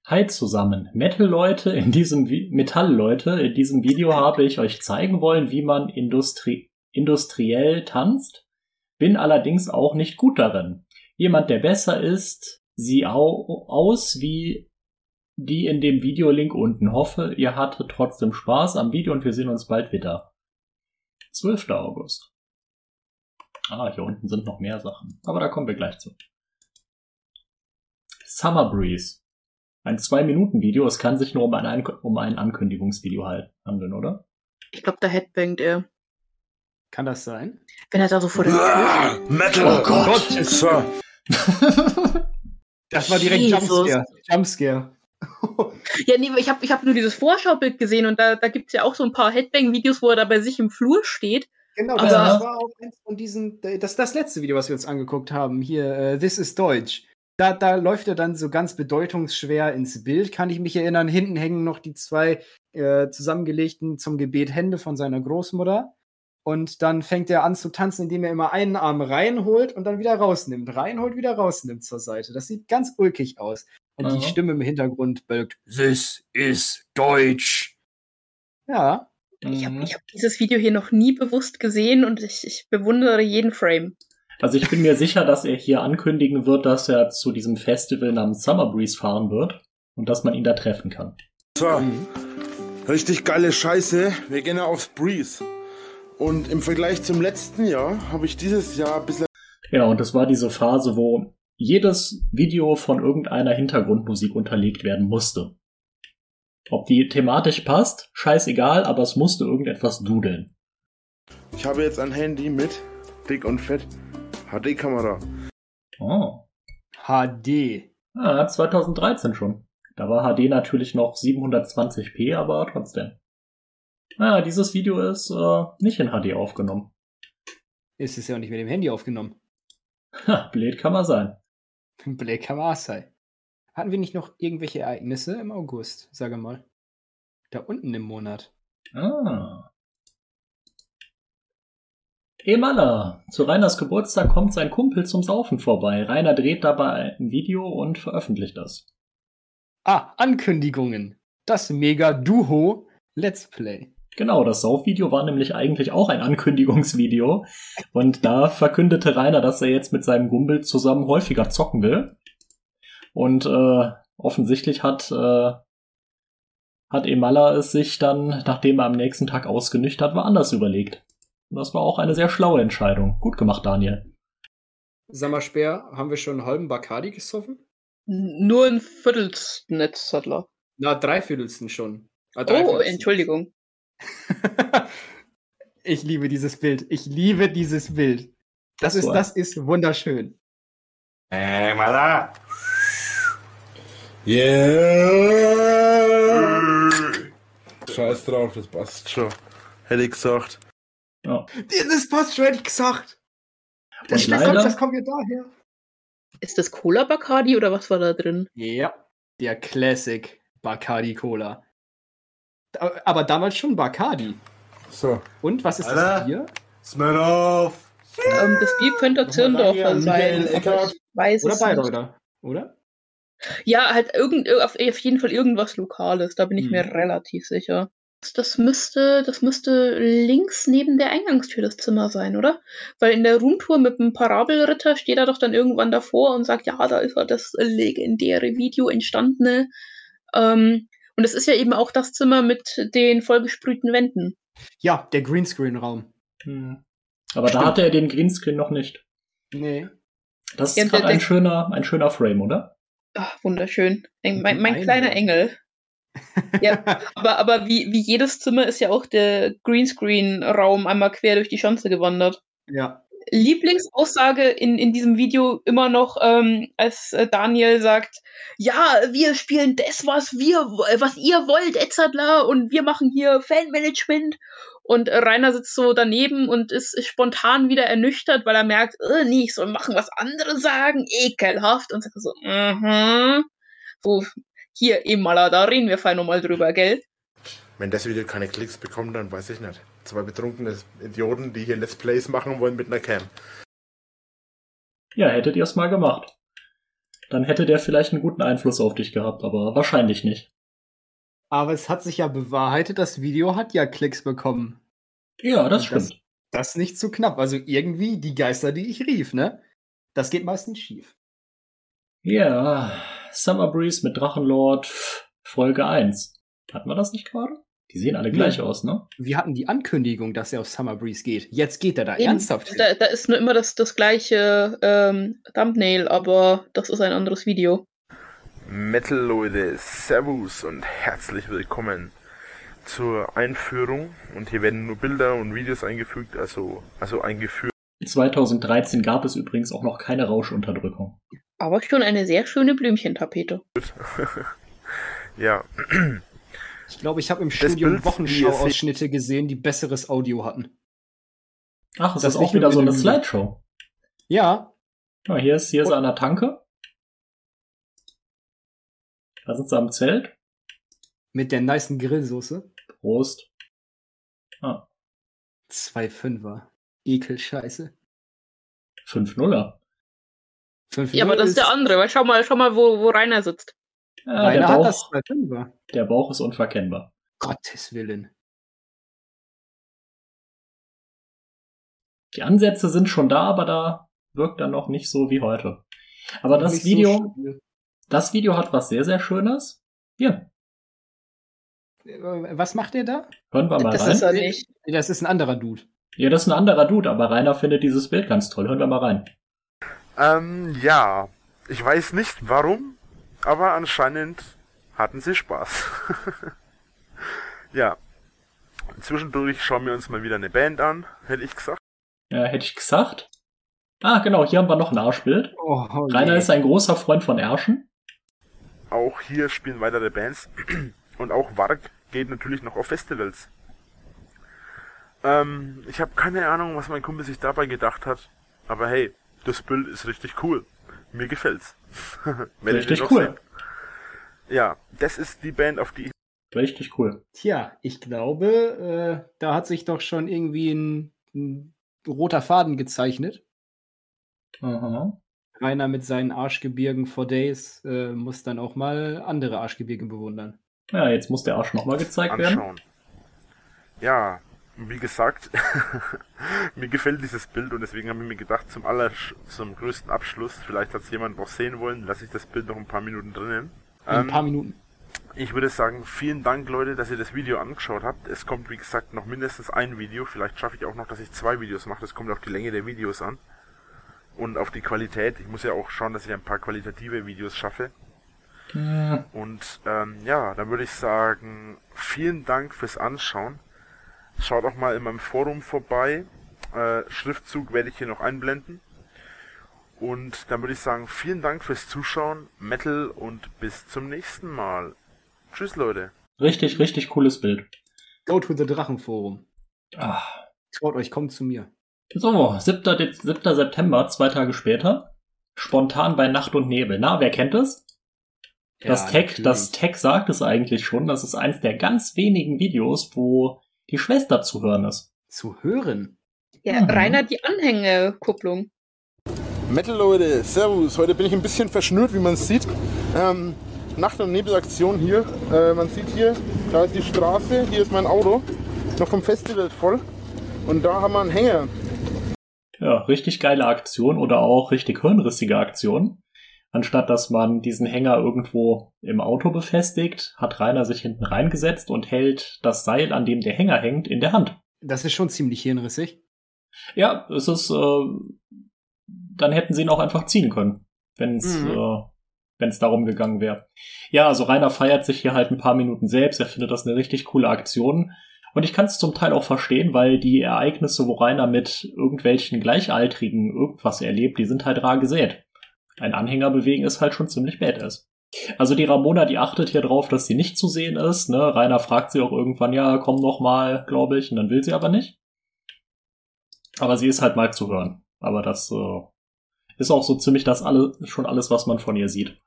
Hi zusammen, Metal-Leute in diesem Metall-Leute, in diesem Video habe ich euch zeigen wollen, wie man Industrie industriell tanzt, bin allerdings auch nicht gut darin. Jemand, der besser ist, sieh au aus wie die in dem Videolink unten. Hoffe, ihr hattet trotzdem Spaß am Video und wir sehen uns bald wieder. 12. August. Ah, hier unten sind noch mehr Sachen. Aber da kommen wir gleich zu. Summer Breeze. Ein 2-Minuten-Video, es kann sich nur um ein, An um ein Ankündigungsvideo halt handeln, oder? Ich glaube, da headbangt er. Kann das sein? Wenn er da so vor der Tür Ah, Metal! Oh Gott. So, Das war direkt Jesus. Jumpscare. Jumpscare. Ja, nee, ich habe ich hab nur dieses Vorschaubild gesehen und da, da gibt's ja auch so ein paar Headbang-Videos, wo er da bei sich im Flur steht. Genau, Aber- das, das war auch eins von diesen, das das letzte Video, was wir uns angeguckt haben. Hier, äh, This is Deutsch. Da, da läuft er dann so ganz bedeutungsschwer ins Bild, kann ich mich erinnern. Hinten hängen noch die zwei äh, zusammengelegten zum Gebet Hände von seiner Großmutter. Und dann fängt er an zu tanzen, indem er immer einen Arm reinholt und dann wieder rausnimmt. Reinholt, wieder rausnimmt zur Seite. Das sieht ganz ulkig aus. Und Aha. die Stimme im Hintergrund bölkt, This is Deutsch. Ja, Ich habe Mhm. hab dieses Video hier noch nie bewusst gesehen und ich, ich bewundere jeden Frame. Also ich bin mir sicher, dass er hier ankündigen wird, dass er zu diesem Festival namens Summer Breeze fahren wird und dass man ihn da treffen kann. so. Richtig geile Scheiße. Wir gehen ja aufs Breeze. Und im Vergleich zum letzten Jahr habe ich dieses Jahr ein bisschen Ja, und das war diese Phase, wo jedes Video von irgendeiner Hintergrundmusik unterlegt werden musste. Ob die thematisch passt, scheißegal, aber es musste irgendetwas dudeln. Ich habe jetzt ein Handy mit dick und fett HD-Kamera. Oh. HD. Ah, 2013 schon. Da war HD natürlich noch 720p, aber trotzdem. Ah, dieses Video ist äh, nicht in HD aufgenommen. Ist es ja auch nicht mit dem Handy aufgenommen. Ha, blöd kann man sein. Blake Kamasai. Hatten wir nicht noch irgendwelche Ereignisse im August, sage mal? Da unten im Monat. Ah. Emala, zu Rainers Geburtstag kommt sein Kumpel zum Saufen vorbei. Rainer dreht dabei ein Video und veröffentlicht das. Ah, Ankündigungen. Das Mega-Duo Let's Play. Genau, das Saufvideo war nämlich eigentlich auch ein Ankündigungsvideo. Und da verkündete Rainer, dass er jetzt mit seinem Gumbel zusammen häufiger zocken will. Und äh, offensichtlich hat, äh, hat Emala es sich dann, nachdem er am nächsten Tag ausgenüchtert war, anders überlegt. Und das war auch eine sehr schlaue Entscheidung. Gut gemacht, Daniel. Sag mal, Speer, haben wir schon einen halben Bacardi gesoffen? Nur ein Viertelnetz-Sattler. Na, dreiviertelsten schon. Ah, Oh, dreiviertelsten. Entschuldigung. ich liebe dieses Bild. Ich liebe dieses Bild. Das ist, So. das ist wunderschön. Ey, Mala! Yeah! Scheiß drauf, das passt. Schon. Hätte ich gesagt. Ja. Dieses passt schon, hätte ich gesagt. Das, das, kommt, leider, das kommt ja daher. Ist das Cola Bacardi oder was war da drin? Ja, der Classic Bacardi Cola. Aber damals schon Bacardi. So, Und was ist das Alter. Bier? Smirnoff! Ähm, das Bier könnte Zirndorfer sein. Aber ich weiß Oder es nicht. Bayreuther? Oder? Ja, halt irgend, auf, auf jeden Fall irgendwas Lokales, da bin ich Hm. mir relativ sicher. Das müsste, das müsste links neben der Eingangstür das Zimmer sein, oder? Weil in der Roomtour mit dem Parabelritter steht er doch dann irgendwann davor und sagt, ja, da ist ja das legendäre Video entstandene. Ähm, und es ist ja eben auch das Zimmer mit den vollgesprühten Wänden. Ja, der Greenscreen-Raum. Hm. Aber Stimmt. da hatte er den Greenscreen noch nicht. Nee. Das ist Ja, gerade ein schöner, ein schöner Frame, oder? Ach, wunderschön. Ein, mein, mein Ein kleiner. Engel. Ja, aber, aber wie, wie jedes Zimmer ist ja auch der Greenscreen-Raum einmal quer durch die Schanze gewandert. ja. Lieblingsaussage in, in diesem Video immer noch, ähm, als äh, Daniel sagt, ja, wir spielen das, was wir, was ihr wollt, etc. und wir machen hier Fanmanagement. Und äh, Rainer sitzt so daneben und ist, spontan wieder ernüchtert, weil er merkt, äh, nee, ich soll machen, was andere sagen, ekelhaft. Und sagt so, mhm. So, hier, Emala, da reden wir fein nochmal drüber, gell? Wenn das Video keine Klicks bekommt, dann weiß ich nicht. Zwei betrunkene Idioten, die hier Let's Plays machen wollen mit einer Cam. Ja, hättet ihr es mal gemacht. Dann hätte der vielleicht einen guten Einfluss auf dich gehabt, aber wahrscheinlich nicht. Aber es hat sich ja bewahrheitet, das Video hat ja Klicks bekommen. Ja, das Das- stimmt. Das nicht zu knapp. Also irgendwie die Geister, die ich rief, ne? Das geht meistens schief. Ja, Summer Breeze mit Drachenlord, Folge 1. Hatten wir das nicht gerade? Die sehen alle gleich Nee. aus, ne? Wir hatten die Ankündigung, dass er auf Summer Breeze geht. Jetzt geht er da Eben, ernsthaft hin. Da, da ist nur immer das, das gleiche ähm, Thumbnail, aber das ist ein anderes Video. Metal Leute, Servus und herzlich willkommen zur Einführung. Und hier werden nur Bilder und Videos eingefügt, also, also eingeführt. 2013 gab es übrigens auch noch keine Rauschunterdrückung. Aber schon eine sehr schöne Blümchentapete. ja, Ich glaube, ich habe im Das Studium Wochenschau-Ausschnitte gesehen, die besseres Audio hatten. Ach, es Das ist ist auch wieder so eine Slideshow. Ja, Ja, hier ist, hier ist er an der Tanke. Da sind sie am Zelt. mit der nicen Grillsoße. Prost. Zwei Fünfer. Ekelscheiße. 5-0er. Fünf Ja, aber das ist der andere, weil schau mal, schau mal, wo, wo Rainer sitzt. Ja, der, Rainer hat das Bauch, Fünfer. der Bauch ist unverkennbar. Gottes Willen. Die Ansätze sind schon da, aber da wirkt er noch nicht so wie heute. Aber das so Video, schlimm. das Video hat was sehr, sehr Schönes. Hier, Was macht er da? hören wir mal Das rein. ist er nicht. Das ist ein anderer Dude. Ja, das ist ein anderer Dude, aber Rainer findet dieses Bild ganz toll. Hören wir mal rein. Ähm, ja. Ich weiß nicht warum, aber anscheinend hatten sie Spaß. ja. Zwischendurch schauen wir uns mal wieder eine Band an, hätte ich gesagt. Ja, hätte ich gesagt. Ah, genau, hier haben wir noch ein Arschbild. Oh, Rainer ist ein großer Freund von Ärschen. Auch hier spielen weitere Bands. Und auch Warg geht natürlich noch auf Festivals. Ähm, ich habe keine Ahnung, was mein Kumpel sich dabei gedacht hat. Aber hey, das Bild ist richtig cool. Mir gefällt's. Richtig cool. sehen. Ja, das ist die Band, auf die ich Richtig cool. Tja, ich glaube, äh, da hat sich doch schon irgendwie ein, ein roter Faden gezeichnet. Aha. Rainer mit seinen Arschgebirgen for Days äh, muss dann auch mal andere Arschgebirge bewundern. Ja, jetzt muss der Arsch nochmal gezeigt werden. anschauen. Ja, wie gesagt, mir gefällt dieses Bild und deswegen habe ich mir gedacht, zum aller, zum größten Abschluss, vielleicht hat es jemand noch sehen wollen, lasse ich das Bild noch ein paar Minuten drinnen. Ein Ähm, paar Minuten. ich würde sagen, vielen Dank, Leute, dass ihr das Video angeschaut habt. Es kommt, wie gesagt, noch mindestens ein Video. Vielleicht schaffe ich auch noch, dass ich zwei Videos mache. Das kommt auf die Länge der Videos an. Und auf die Qualität. Ich muss ja auch schauen, dass ich ein paar qualitative Videos schaffe. Hm, Und ähm, ja, dann würde ich sagen, vielen Dank fürs Anschauen. Schaut auch mal in meinem Forum vorbei. Äh, Schriftzug werde ich hier noch einblenden. Und dann würde ich sagen, vielen Dank fürs Zuschauen, Metal und bis zum nächsten Mal. Tschüss, Leute. richtig, richtig cooles Bild. Go to the Drachenforum. Ah. Traut euch, kommt zu mir. So, 7. De 7. September, zwei Tage später. Spontan bei Nacht und Nebel. Na, wer kennt es? Das, Ja, Tag, natürlich. das Tag sagt es eigentlich schon. Das ist eins der ganz wenigen Videos, wo die Schwester zu hören ist. Zu hören. Ja, Mhm. Rainer die Anhängekupplung. Metal Leute, Servus. Heute bin ich ein bisschen verschnürt, wie man sieht. Ähm, Nacht- und Nebelaktion hier. Äh, man sieht hier, da ist die Straße, hier ist mein Auto. Noch vom Festival voll. Und da haben wir einen Hänger. Ja, richtig geile Aktion oder auch richtig hirnrissige Aktion. Anstatt dass man diesen Hänger irgendwo im Auto befestigt, hat Rainer sich hinten reingesetzt und hält das Seil, an dem der Hänger hängt, in der Hand. Das ist schon ziemlich hirnrissig. Ja, es ist, äh, dann hätten sie ihn auch einfach ziehen können, wenn es Mhm. äh, wenn es darum gegangen wäre. Ja, also Rainer feiert sich hier halt ein paar Minuten selbst. Er findet das eine richtig coole Aktion. Und ich kann es zum Teil auch verstehen, weil die Ereignisse, wo Rainer mit irgendwelchen Gleichaltrigen irgendwas erlebt, die sind halt rar gesät. Ein Anhänger bewegen ist halt schon ziemlich badass. Also die Ramona, die achtet hier drauf, dass sie nicht zu sehen ist. Ne? Rainer fragt sie auch irgendwann, ja, komm noch mal, glaube ich, und dann will sie aber nicht. Aber sie ist halt mal zu hören. Aber das äh, ist auch so ziemlich das alle, schon alles, was man von ihr sieht.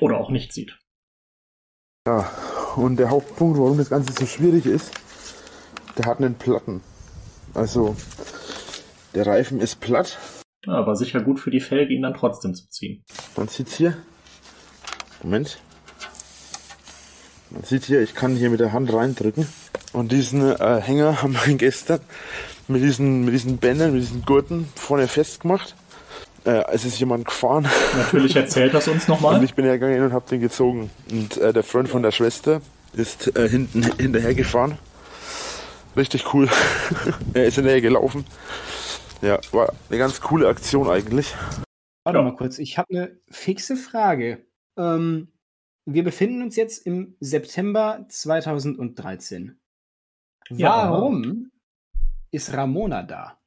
Oder auch nicht sieht. Ja, und der Hauptpunkt, warum das Ganze so schwierig ist, der hat einen Platten. Also, der Reifen ist platt. Ja, war sicher gut für die Felge, ihn dann trotzdem zu ziehen. Man sieht hier, Moment, man sieht hier, ich kann hier mit der Hand reindrücken. Und diesen äh, Hänger haben wir gestern mit diesen, mit diesen Bändern, mit diesen Gurten vorne festgemacht. Äh, es ist jemand gefahren Natürlich erzählt das uns und nochmal. ich bin hergegangen und habe den gezogen. Und äh, der Freund von der Schwester ist äh, hinten hinterher gefahren. Richtig cool. er ist hinterher gelaufen. Ja, war eine ganz coole Aktion eigentlich. Warte Ja. mal kurz, ich habe eine fixe Frage. Ähm, wir befinden uns jetzt im September 2013. Ja. Warum ist Ramona da?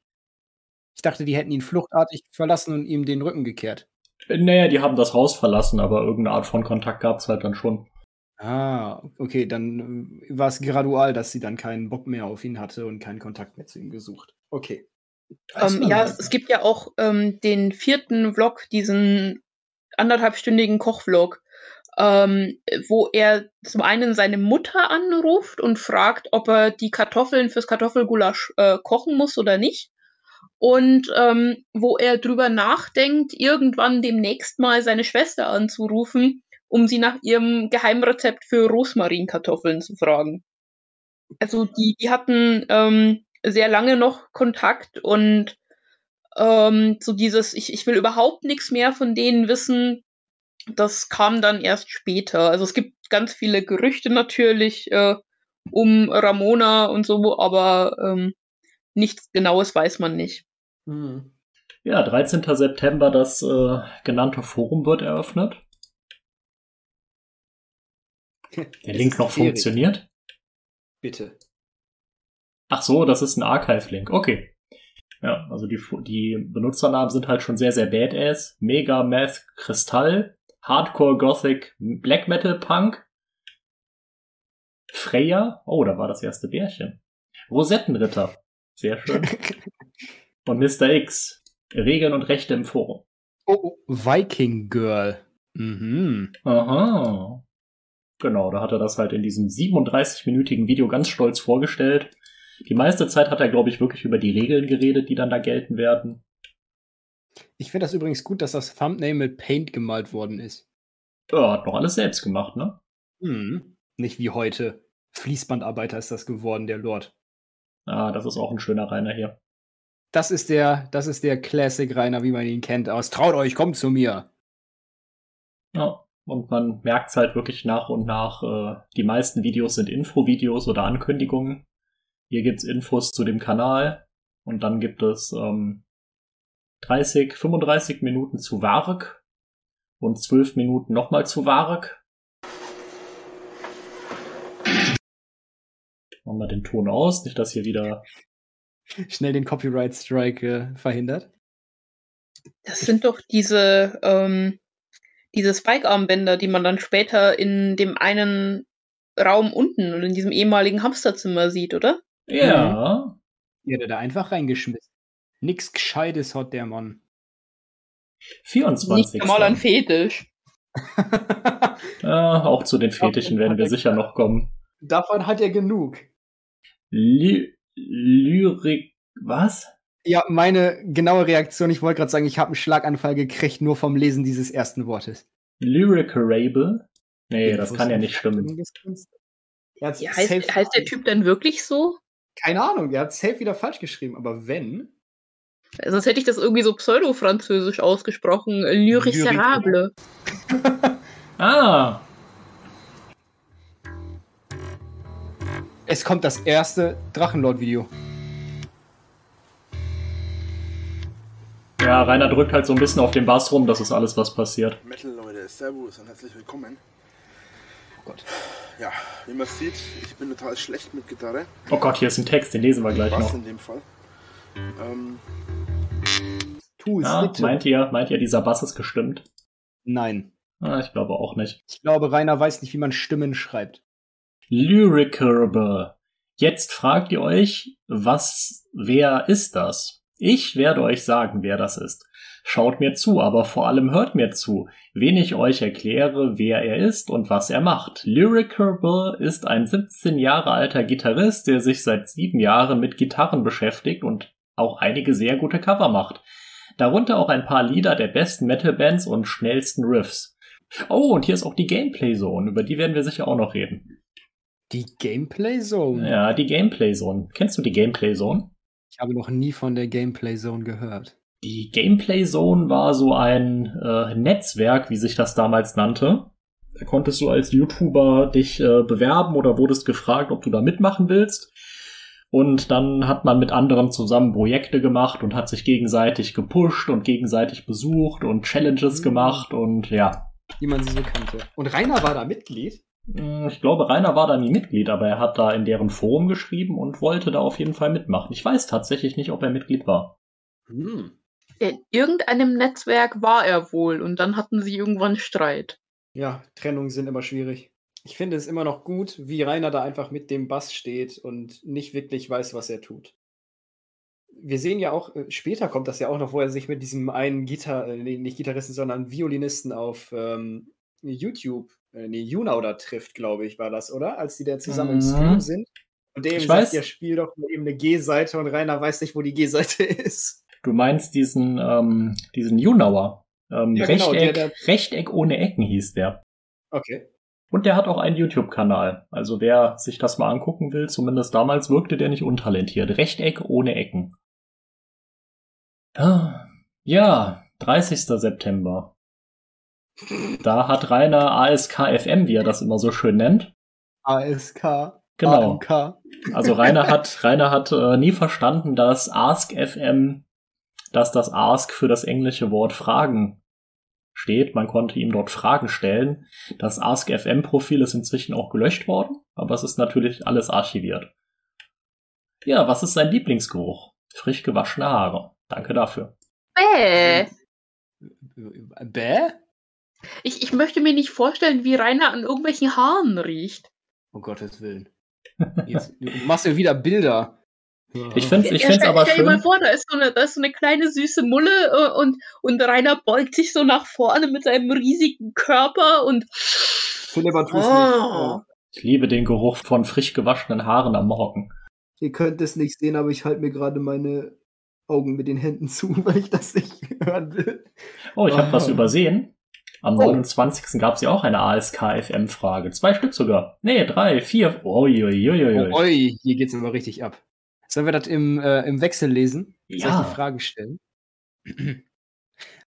Ich dachte, die hätten ihn fluchtartig verlassen und ihm den Rücken gekehrt. Naja, die haben das Haus verlassen, aber irgendeine Art von Kontakt gab's halt dann schon. Ah, okay, dann äh, war es gradual, dass sie dann keinen Bock mehr auf ihn hatte und keinen Kontakt mehr zu ihm gesucht. Okay. Ähm, ja, es, es gibt ja auch ähm, den vierten Vlog, diesen anderthalbstündigen Kochvlog, ähm, wo er zum einen seine Mutter anruft und fragt, ob er die Kartoffeln fürs Kartoffelgulasch äh, kochen muss oder nicht. Und ähm, wo er drüber nachdenkt, irgendwann demnächst mal seine Schwester anzurufen, um sie nach ihrem Geheimrezept für Rosmarinkartoffeln zu fragen. Also die, die hatten ähm, sehr lange noch Kontakt und ähm, so dieses, ich, ich will überhaupt nichts mehr von denen wissen, das kam dann erst später. Also es gibt ganz viele Gerüchte natürlich äh, um Ramona und so, aber ähm, nichts Genaues weiß man nicht. Hm. Ja, 13. September, das äh, genannte Forum wird eröffnet. Der Link noch Erik, funktioniert. Bitte. Ach so, das ist ein Archive-Link. Okay. Ja, also die, die Benutzernamen sind halt schon sehr, sehr badass. Mega Math Kristall, Hardcore Gothic Black Metal Punk, Freya, oh, da war das erste Bärchen. Rosettenritter, sehr schön. Und Mr. X, Regeln und Rechte im Forum. Oh, oh, Viking Girl. Mhm. Aha. Genau, da hat er das halt in diesem 37-minütigen Video ganz stolz vorgestellt. Die meiste Zeit hat er, glaube ich, wirklich über die Regeln geredet, die dann da gelten werden. Ich finde das übrigens gut, dass das Thumbnail mit Paint gemalt worden ist. Ja, hat noch alles selbst gemacht, ne? Hm. Nicht wie heute. Fließbandarbeiter ist das geworden, der Lord. Ah, das ist auch ein schöner Rainer hier. Das ist der, das ist der Classic Rainer, wie man ihn kennt, aus Traut euch, kommt zu mir. Ja. Und man merkt es halt wirklich nach und nach. Äh, die meisten Videos sind Infovideos oder Ankündigungen. Hier gibt's Infos zu dem Kanal. Und dann gibt es ähm, 30, 35 Minuten zu Varg und 12 Minuten nochmal zu Varg. Machen wir den Ton aus, nicht dass hier wieder. Schnell den Copyright Strike äh, verhindert. Das sind doch diese, ähm, diese Spike-Armbänder, die man dann später in dem einen Raum unten und in diesem ehemaligen Hamsterzimmer sieht, oder? Ja. Die hat er da einfach reingeschmissen. Nix Gescheites hat der Mann. 24. Nicht mal ein Fetisch. äh, auch zu den Fetischen werden wir sicher noch kommen. Davon hat er genug. Ly Lyrik. Was? Ja, meine genaue Reaktion, ich wollte gerade sagen, ich habe einen Schlaganfall gekriegt, nur vom Lesen dieses ersten Wortes. Lyricarable? Nee, Den das kann ja nicht stimmen. Ja, heißt, heißt der Typ denn wirklich so? Keine Ahnung, er hat safe wieder falsch geschrieben, aber wenn. Sonst hätte ich das irgendwie so pseudo-französisch ausgesprochen. Lyricerable. Ah, Es kommt das erste Drachenlord-Video. ja, Rainer drückt halt so ein bisschen auf den Bass rum, das ist alles, was passiert. Metal Leute, Servus und herzlich willkommen. Oh Gott. Ja, wie man sieht, ich bin total schlecht mit Gitarre. Oh Gott, hier ist ein Text, den lesen wir gleich Was noch. in dem Fall. Ähm, Tu es Ja, bitte. meint ihr, meint ihr, dieser Bass ist gestimmt? Nein. Ah, ich glaube auch nicht. Ich glaube, Rainer weiß nicht, wie man Stimmen schreibt. Lyricarable. Jetzt fragt ihr euch, was, wer ist das? Ich werde euch sagen, wer das ist. Schaut mir zu, aber vor allem hört mir zu, wen ich euch erkläre, wer er ist und was er macht. Lyricarable ist ein 17 Jahre alter Gitarrist, der sich seit sieben Jahren mit Gitarren beschäftigt und auch einige sehr gute Cover macht. Darunter auch ein paar Lieder der besten Metal-Bands und schnellsten Riffs. Oh, und hier ist auch die Gameplay-Zone, über die werden wir sicher auch noch reden. Die Gameplay Zone. Ja, die Gameplay Zone. Kennst du die Gameplay Zone? Ich habe noch nie von der Gameplay Zone gehört. Die Gameplay Zone war so ein äh, Netzwerk, wie sich das damals nannte. Da konntest du als YouTuber dich äh, bewerben oder wurdest gefragt, ob du da mitmachen willst. Und dann hat man mit anderen zusammen Projekte gemacht und hat sich gegenseitig gepusht und gegenseitig besucht und Challenges Mhm. gemacht und ja. Wie man sie so kannte. Und Rainer war da Mitglied? Hm, Ich glaube, Rainer war da nie Mitglied, aber er hat da in deren Forum geschrieben und wollte da auf jeden Fall mitmachen. Ich weiß tatsächlich nicht, ob er Mitglied war. Hm. In irgendeinem Netzwerk war er wohl und dann hatten sie irgendwann Streit. Ja, Trennungen sind immer schwierig. Ich finde es immer noch gut, wie Rainer da einfach mit dem Bass steht und nicht wirklich weiß, was er tut. Wir sehen ja auch, äh, später kommt das ja auch noch, wo er sich mit diesem einen Gitar, äh, nee, nicht Gitarristen, sondern Violinisten auf ähm, YouTube, äh, nee, Junau da trifft, glaube ich, war das, oder? Als die da zusammen im Mhm. Stream sind. Und der ihm Ich sagt, weiß. ja, spiel doch mal eben eine G-Seite und Rainer weiß nicht, wo die G-Seite ist. Du meinst diesen, ähm, diesen Junauer. Ähm, Ja, genau, Rechteck, der- Rechteck ohne Ecken hieß der. Okay. Und der hat auch einen YouTube-Kanal. Also wer sich das mal angucken will, zumindest damals wirkte der nicht untalentiert. Rechteck ohne Ecken. Ah, Ja, 30. September. Da hat Rainer ASK FM, wie er das immer so schön nennt. ASK. Genau. AMK. Also Rainer hat, Rainer hat äh, nie verstanden, dass Ask FM, dass das Ask für das englische Wort Fragen steht. Man konnte ihm dort Fragen stellen. Das Ask FM Profil ist inzwischen auch gelöscht worden, aber es ist natürlich alles archiviert. Ja, was ist sein Lieblingsgeruch? Frisch gewaschene Haare. Danke dafür. Bäh. Bäh? Ich, ich möchte mir nicht vorstellen, wie Rainer an irgendwelchen Haaren riecht. Um Gottes Willen. Jetzt, du machst ja wieder Bilder. Ich find's, ich Ja, find's stell, aber stell dir mal schön. vor, da ist, so eine, da ist so eine kleine süße Mulle äh, und, und Rainer beugt sich so nach vorne mit seinem riesigen Körper und. Philippa tu's Oh. nicht. Ich liebe den Geruch von frisch gewaschenen Haaren am Morgen. Ihr könnt es nicht sehen, aber ich halte mir gerade meine Augen mit den Händen zu, weil ich das nicht hören will. Oh, ich habe Ah. was übersehen. Am Oh. 29. gab es ja auch eine ASK-FM-Frage. Zwei Stück sogar. Nee, drei, vier. Ui, ui, ui, ui. Oh, oi, hier geht's aber richtig ab. Sollen wir das im, äh, im Wechsel lesen? Soll ich Ja. die Frage stellen?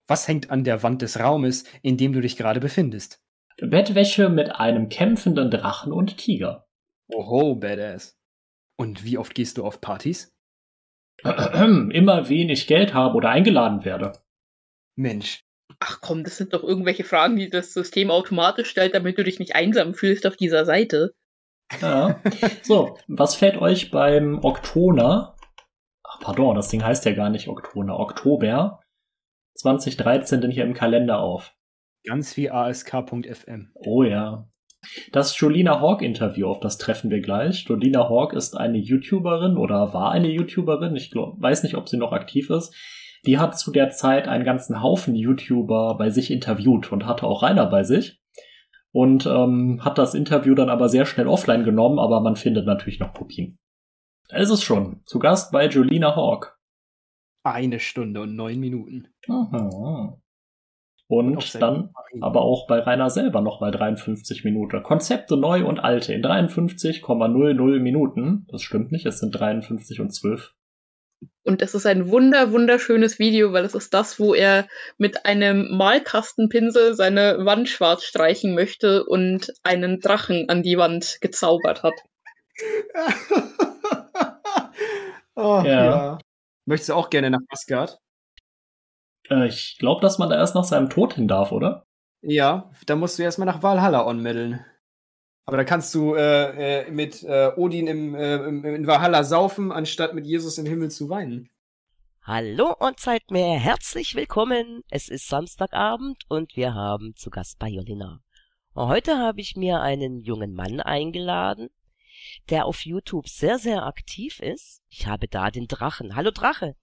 Was hängt an der Wand des Raumes, in dem du dich gerade befindest? Bettwäsche mit einem kämpfenden Drachen und Tiger. Oho, badass. Und wie oft gehst du auf Partys? Immer wenig Geld habe oder eingeladen werde. Mensch, Ach komm, das sind doch irgendwelche Fragen, die das System automatisch stellt, damit du dich nicht einsam fühlst auf dieser Seite. Ja. So, was fällt euch beim Oktober, ach pardon, das Ding heißt ja gar nicht Oktober, Oktober 2013 denn hier im Kalender auf? ganz wie ask.fm. Oh ja. Das Jolina Hawk Interview, auf das treffen wir gleich. Jolina Hawk ist eine YouTuberin oder war eine YouTuberin, ich glaub, weiß nicht, ob sie noch aktiv ist. Die hat zu der Zeit einen ganzen Haufen YouTuber bei sich interviewt und hatte auch Rainer bei sich. Und ähm, hat das Interview dann aber sehr schnell offline genommen, aber man findet natürlich noch Kopien. Da ist es schon. Zu Gast bei Jolina Hawk. Eine Stunde und neun Minuten. Mhm. Und seinem dann aber auch bei Rainer selber nochmal 53 Minuten. Konzepte neu und alte in 53,00 Minuten. Das stimmt nicht, es sind 53 und 12. Und das ist ein wunder, wunderschönes Video, weil es ist das, wo er mit einem Malkastenpinsel seine Wand schwarz streichen möchte und einen Drachen an die Wand gezaubert hat. oh, Ja. ja. Möchtest du auch gerne nach Asgard? Äh, ich glaube, dass man da erst nach seinem Tod hin darf, oder? Ja, da musst du erstmal nach Valhalla onmiddeln. Aber da kannst du äh, äh, mit äh, Odin im, äh, im, in Valhalla saufen, anstatt mit Jesus im Himmel zu weinen. Hallo und seid mir herzlich willkommen. Es ist Samstagabend und wir haben zu Gast bei Jolina. Und heute habe ich mir einen jungen Mann eingeladen, der auf YouTube sehr, sehr aktiv ist. Ich habe da den Drachen. Hallo Drache.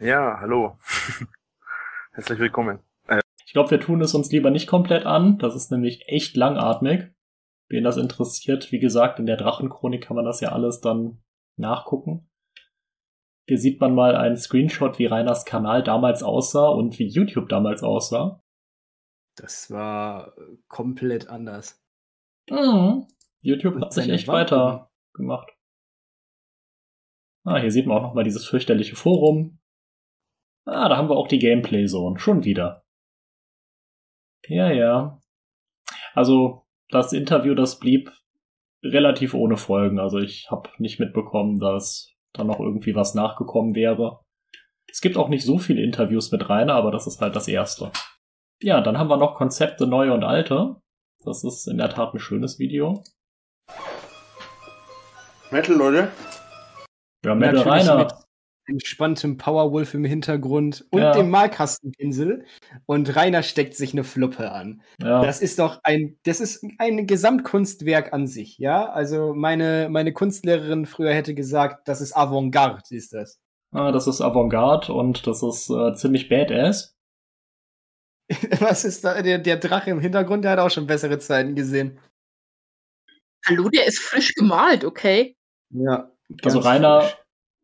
Ja, hallo. Herzlich willkommen. Ich glaube, wir tun es uns lieber nicht komplett an. Das ist nämlich echt langatmig. Wen das interessiert, wie gesagt, in der Drachenchronik kann man das ja alles dann nachgucken. Hier sieht man mal einen Screenshot, wie Reiners Kanal damals aussah und wie YouTube damals aussah. Das war äh, komplett anders. Mhm. YouTube Und hat sich echt Wampen. weiter gemacht. Ah, hier sieht man auch nochmal dieses fürchterliche Forum. Ah, da haben wir auch die Gameplay Zone. Schon wieder. Ja, ja. Also, das Interview, das blieb relativ ohne Folgen. Also, ich habe nicht mitbekommen, dass da noch irgendwie was nachgekommen wäre. Es gibt auch nicht so viele Interviews mit Rainer, aber das ist halt das erste. Ja, dann haben wir noch Konzepte neue und alte. Das ist in der Tat ein schönes Video. Metal, Leute. Ja, Metal Natürlich Rainer. Entspanntem Powerwolf im Hintergrund und Ja. dem Malkastenpinsel. Und Rainer steckt sich eine Fluppe an. Ja. Das ist doch ein, das ist ein Gesamtkunstwerk an sich, ja? Also meine, meine Kunstlehrerin früher hätte gesagt, das ist Avantgarde, ist das. Ah, das ist Avantgarde und das ist äh, ziemlich badass. Was ist da? Der, der Drache im Hintergrund, der hat auch schon bessere Zeiten gesehen. Hallo, der ist frisch gemalt, okay? Ja. Also Rainer, frisch.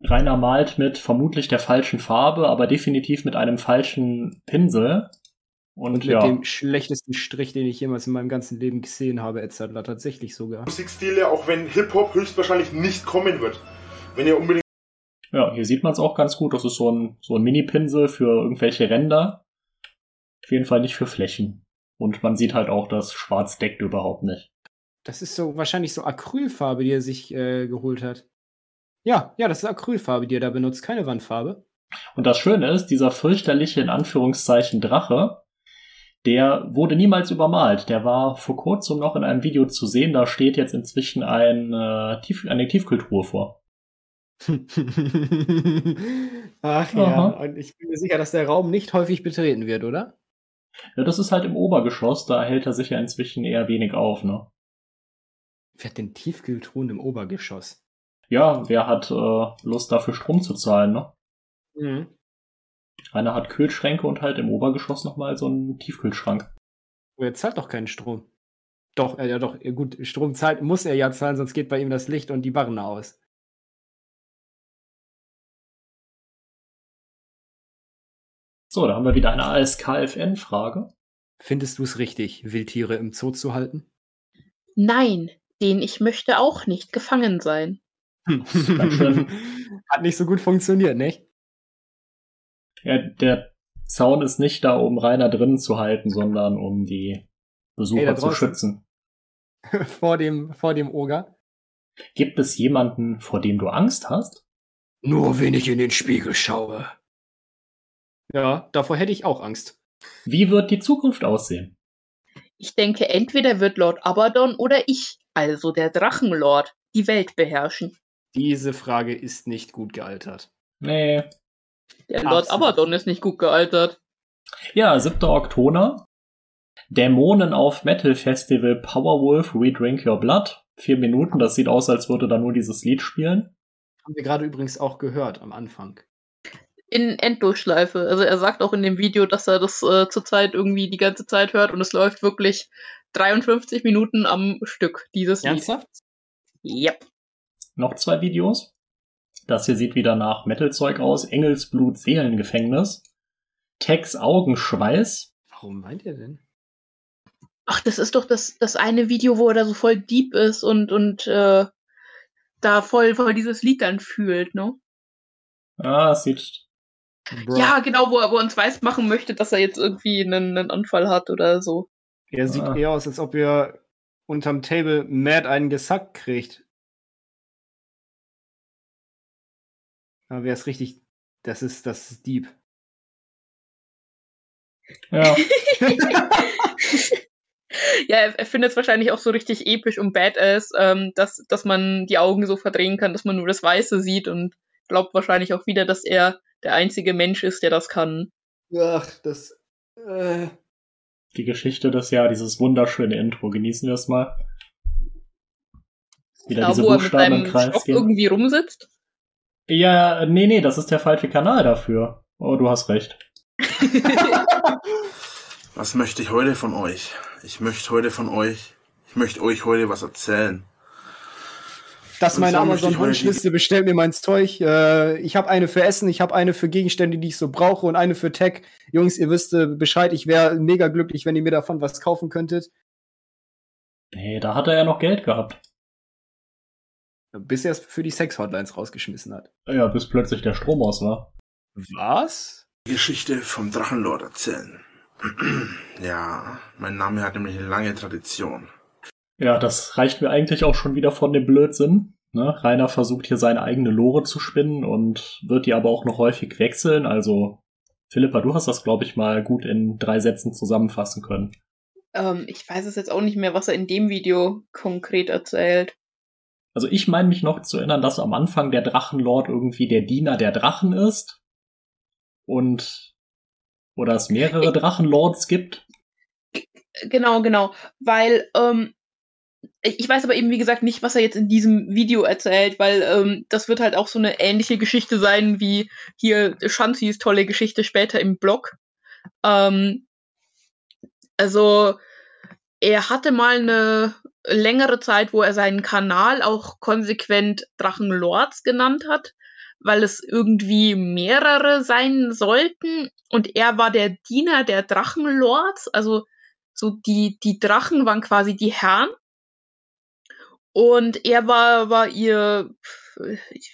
Rainer malt mit vermutlich der falschen Farbe, aber definitiv mit einem falschen Pinsel. Und, Und mit ja, dem schlechtesten Strich, den ich jemals in meinem ganzen Leben gesehen habe, etc. Tatsächlich sogar. Musikstile, auch wenn Hip-Hop höchstwahrscheinlich nicht kommen wird. Wenn ihr unbedingt ja, hier sieht man es auch ganz gut. Das ist so ein, so ein Mini-Pinsel für irgendwelche Ränder. Auf jeden Fall nicht für Flächen. Und man sieht halt auch, dass Schwarz deckt überhaupt nicht. Das ist so wahrscheinlich so Acrylfarbe, die er sich äh, geholt hat. Ja, ja, das ist Acrylfarbe, die er da benutzt, keine Wandfarbe. Und das Schöne ist, dieser fürchterliche, in Anführungszeichen, Drache, der wurde niemals übermalt. Der war vor kurzem noch in einem Video zu sehen. Da steht jetzt inzwischen ein, äh, Tief eine Tiefkühltruhe vor. Ach ja, Aha. und ich bin mir sicher, dass der Raum nicht häufig betreten wird, oder? Ja, das ist halt im Obergeschoss. Da hält er sich ja inzwischen eher wenig auf, ne? Wer hat denn Tiefkühltruhen im Obergeschoss? Ja, wer hat äh, Lust dafür Strom zu zahlen, ne? Mhm. Einer hat Kühlschränke und halt im Obergeschoss nochmal so einen Tiefkühlschrank. Aber er zahlt doch keinen Strom. Doch, äh, ja doch, äh, gut, Strom zahlt, muss er ja zahlen, sonst geht bei ihm das Licht und die Barren aus. So, da haben wir wieder eine ASKFN-Frage. Findest du es richtig, Wildtiere im Zoo zu halten? Nein, den ich möchte auch nicht gefangen sein. Hat nicht so gut funktioniert, nicht? Ja, der Zaun ist nicht da, um Rainer drinnen zu halten, sondern um die Besucher Hey, zu schützen. vor dem, vor dem Oger. Gibt es jemanden, vor dem du Angst hast? Nur wenn ich in den Spiegel schaue. Ja, davor hätte ich auch Angst. Wie wird die Zukunft aussehen? Ich denke, entweder wird Lord Abaddon oder ich, also der Drachenlord, die Welt beherrschen. Diese Frage ist nicht gut gealtert. Nee. Der Lord Absolut. Abaddon ist nicht gut gealtert. Ja, 7. Oktober. Dämonen auf Metal Festival Powerwolf Redrink Your Blood. Vier Minuten, das sieht aus, als würde da nur dieses Lied spielen. Haben wir gerade übrigens auch gehört am Anfang. In Enddurchschleife. Also er sagt auch in dem Video, dass er das äh, zurzeit irgendwie die ganze Zeit hört und es läuft wirklich 53 Minuten am Stück, dieses Ernsthaft? Lied. Yep. Noch zwei Videos. Das hier sieht wieder nach Metal-Zeug aus. Engelsblut Seelengefängnis. Tex Augenschweiß. Warum meint ihr denn? Ach, das ist doch das, das eine Video, wo er da so voll deep ist und, und äh, da voll, voll dieses Lied dann fühlt, ne? Ah, es sieht. Bro, Ja, genau, wo er, wo er uns weiß machen möchte, dass er jetzt irgendwie einen, einen Anfall hat oder so. Er sieht Ah. eher aus, als ob er unterm Table mad einen gesackt kriegt. Aber wäre es richtig. Das ist, das ist deep. Ja. Ja, er, er findet es wahrscheinlich auch so richtig episch und badass, ähm, dass, dass man die Augen so verdrehen kann, dass man nur das Weiße sieht und glaubt wahrscheinlich auch wieder, dass er der einzige Mensch ist, der das kann. Ach, das. Äh, Die Geschichte des Jahr, dieses wunderschöne Intro. Genießen wir es mal. Wieder Da, diese wo er mit Buchstaben im seinem Kreis Stock gehen. irgendwie rumsitzt. Ja, nee, nee, das ist der falsche Kanal dafür. Oh, du hast recht. Was möchte ich heute von euch? Ich möchte heute von euch, ich möchte euch heute was erzählen. das ist meine Amazon-Wunschliste. Bestellt mir mein Zeug. Äh, ich habe eine für Essen, ich habe eine für Gegenstände, die ich so brauche und eine für Tech. Jungs, ihr wisst äh, Bescheid. Ich wäre mega glücklich, wenn ihr mir davon was kaufen könntet. Nee, da hat er ja noch Geld gehabt. Bis er es für die Sex-Hotlines rausgeschmissen hat. Ja, bis plötzlich der Strom aus war. Was? Die Geschichte vom Drachenlord erzählen. ja, mein Name hat nämlich eine lange Tradition. Ja, das reicht mir eigentlich auch schon wieder von dem Blödsinn. Ne? Rainer versucht hier seine eigene Lore zu spinnen und wird die aber auch noch häufig wechseln. Also, Philippa, du hast das, glaube ich, mal gut in drei Sätzen zusammenfassen können. Ähm, ich weiß es jetzt auch nicht mehr, was er in dem Video konkret erzählt. Also ich meine mich noch zu erinnern, dass am Anfang der Drachenlord irgendwie der Diener der Drachen ist. Und oder es mehrere Drachenlords gibt. Genau, genau. Weil, ähm, ich weiß aber eben, wie gesagt, nicht, was er jetzt in diesem Video erzählt, weil ähm, das wird halt auch so eine ähnliche Geschichte sein wie hier Shanzis tolle Geschichte später im Blog. Ähm, also, er hatte mal eine längere Zeit, wo er seinen Kanal auch konsequent Drachenlords genannt hat, weil es irgendwie mehrere sein sollten. Und er war der Diener der Drachenlords, also so die, die Drachen waren quasi die Herren. Und er war, war ihr,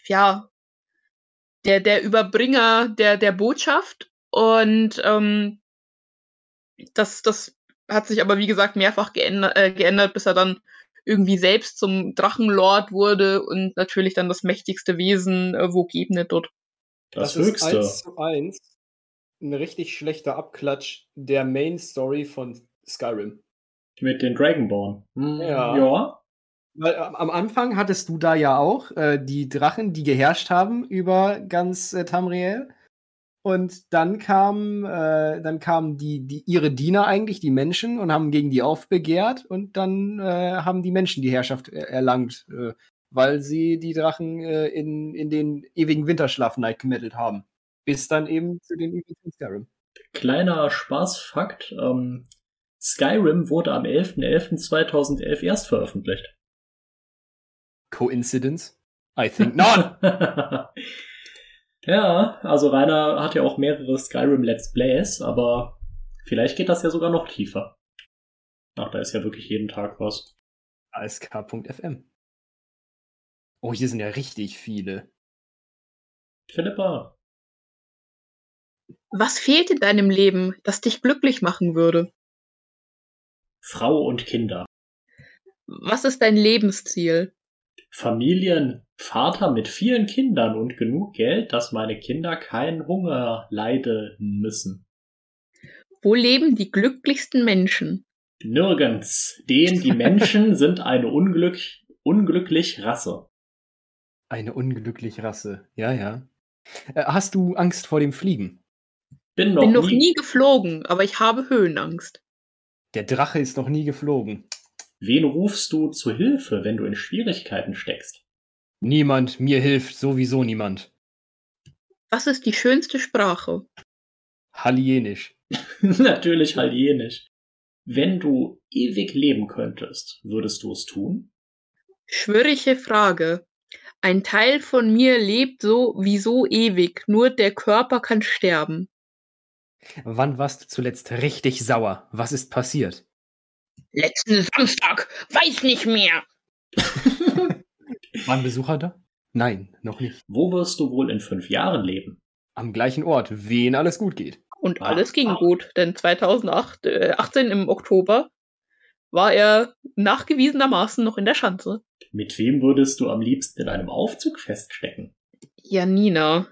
ja, der, der Überbringer der, der Botschaft. Und ähm, das, das hat sich aber, wie gesagt, mehrfach geändert, äh, geändert, bis er dann irgendwie selbst zum Drachenlord wurde und natürlich dann das mächtigste Wesen, äh, wo Gebnet dort. Das, ist Höchste. eins zu eins ein richtig schlechter Abklatsch der Main Story von Skyrim. Mit den Dragonborn. Hm, Ja. ja. Weil am am Anfang hattest du da ja auch äh, die Drachen, die geherrscht haben über ganz äh, Tamriel. Und dann kamen, äh, dann kamen die, die, ihre Diener eigentlich, die Menschen, und haben gegen die aufbegehrt. Und dann äh, haben die Menschen die Herrschaft er erlangt, äh, weil sie die Drachen äh, in, in den ewigen Winterschlaf gemettelt haben. Bis dann eben zu den von Skyrim. Kleiner Spaßfakt. Ähm, Skyrim wurde am 11.11.2011 erst veröffentlicht. Coincidence? I think not. ja, also Rainer hat ja auch mehrere Skyrim Let's Plays, aber vielleicht geht das ja sogar noch tiefer. Ach, da ist ja wirklich jeden Tag was. ASK.fm. Oh, hier sind ja richtig viele. Philippa, Was fehlt in deinem Leben, das dich glücklich machen würde? Frau und Kinder. Was ist dein Lebensziel? Familien, Vater mit vielen Kindern und genug Geld, dass meine Kinder keinen Hunger leiden müssen. Wo leben die glücklichsten Menschen? Nirgends. Denn die Menschen sind eine unglück, unglücklich Rasse. Eine unglückliche Rasse. Ja, ja. Äh, hast du Angst vor dem Fliegen? Bin noch, Bin noch nie, nie geflogen, aber ich habe Höhenangst. Der Drache ist noch nie geflogen. Wen rufst du zu Hilfe, wenn du in Schwierigkeiten steckst? Niemand, mir hilft sowieso niemand. Was ist die schönste Sprache? Hallienisch. Natürlich Hallienisch. Wenn du ewig leben könntest, würdest du es tun? Schwierige Frage. Ein Teil von mir lebt so wie so ewig, nur der Körper kann sterben. Wann warst du zuletzt richtig sauer? Was ist passiert? Letzten Samstag, weiß nicht mehr. War ein Besucher da? Nein, noch nicht. Wo wirst du wohl in fünf Jahren leben? Am gleichen Ort, wen alles gut geht. Und Ah. alles ging gut, denn 2008, äh, 18 im Oktober war er nachgewiesenermaßen noch in der Schanze. Mit wem würdest du am liebsten in einem Aufzug feststecken? Janina.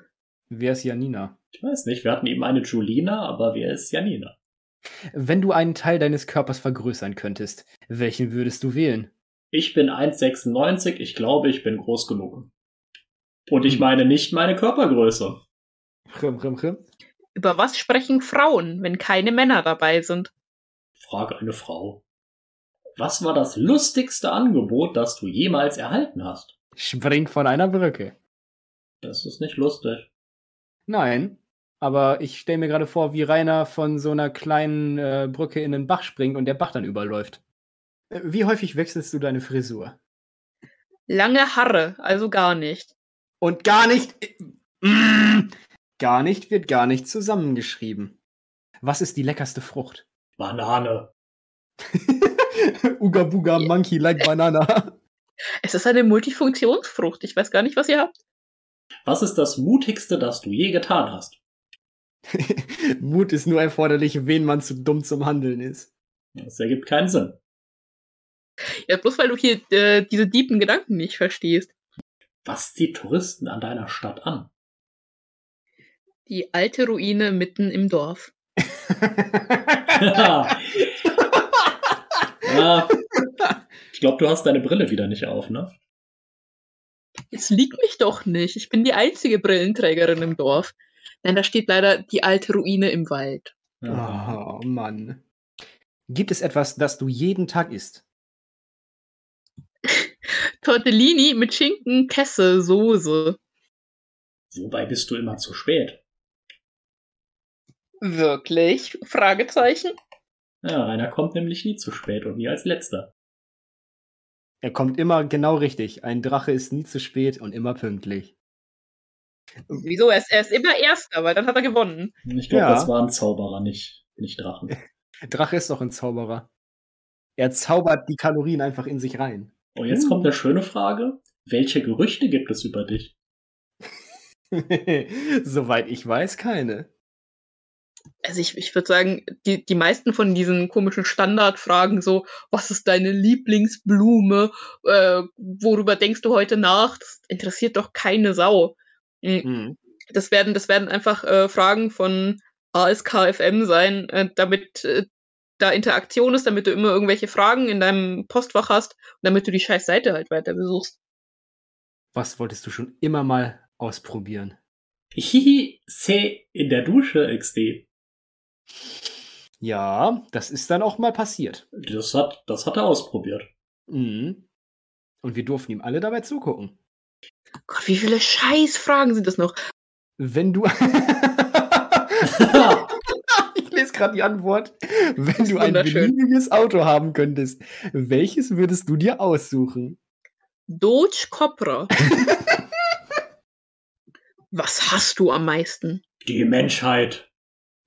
Wer ist Janina? Ich weiß nicht, wir hatten eben eine Julina, aber wer ist Janina? Wenn du einen Teil deines Körpers vergrößern könntest, welchen würdest du wählen? Ich bin 1,96, ich glaube, ich bin groß genug. Und ich Hm. meine nicht meine Körpergröße. Chrim, chrim, chrim. Über was sprechen Frauen, wenn keine Männer dabei sind? Frage eine Frau. Was war das lustigste Angebot, das du jemals erhalten hast? Spring von einer Brücke. Das ist nicht lustig. Nein, aber ich stelle mir gerade vor, wie Rainer von so einer kleinen äh, Brücke in den Bach springt und der Bach dann überläuft. Äh, Wie häufig wechselst du deine Frisur? Lange Haare, also gar nicht. Und gar nicht. Mm, gar nicht wird gar nicht zusammengeschrieben. Was ist die leckerste Frucht? Banane. Uga Buga. Monkey like Banana. Es ist eine Multifunktionsfrucht. Ich weiß gar nicht, was ihr habt. Was ist das mutigste, das du je getan hast? Mut ist nur erforderlich, wen man zu dumm zum Handeln ist. Das ergibt keinen Sinn. Ja, bloß weil du hier äh, diese tiefen Gedanken nicht verstehst. Was zieht Touristen an deiner Stadt an? Die alte Ruine mitten im Dorf. ja. Ich glaube, du hast deine Brille wieder nicht auf, ne? Es liegt mich doch nicht. Ich bin die einzige Brillenträgerin im Dorf. Nein, da steht leider die alte Ruine im Wald. oh Mann. Gibt es etwas, das du jeden Tag isst? Tortellini mit Schinken, Kesse, Soße. Wobei bist du immer zu spät? Wirklich? Fragezeichen? Ja, Rainer kommt nämlich nie zu spät und nie als letzter. Er kommt immer genau richtig. Ein Drache ist nie zu spät und immer pünktlich. Wieso? Er ist, er ist immer Erster, weil dann hat er gewonnen. Ich glaube, Ja. das waren Zauberer, nicht, nicht Drachen. Drache ist doch ein Zauberer. Er zaubert die Kalorien einfach in sich rein. Und jetzt kommt eine schöne Frage. Welche Gerüchte gibt es über dich? Soweit ich weiß, keine. Also ich, ich würde sagen, die, die meisten von diesen komischen Standardfragen, so, was ist deine Lieblingsblume, äh, worüber denkst du heute nach, das interessiert doch keine Sau. Mhm. Mhm. Das werden, das werden einfach äh, Fragen von ASKFM sein, äh, damit äh, da Interaktion ist, damit du immer irgendwelche Fragen in deinem Postfach hast und damit du die scheiß Seite halt weiter besuchst. Was wolltest du schon immer mal ausprobieren? Hihi, C in der Dusche XD. Ja, das ist dann auch mal passiert. Das hat, das hat er ausprobiert. Mhm. Und wir durften ihm alle dabei zugucken. Gott, wie viele Scheißfragen sind das noch? Wenn du. gerade die Antwort. Wenn du ein beliebiges Auto haben könntest, welches würdest du dir aussuchen? Doge Copra. Was hast du am meisten? Die Menschheit.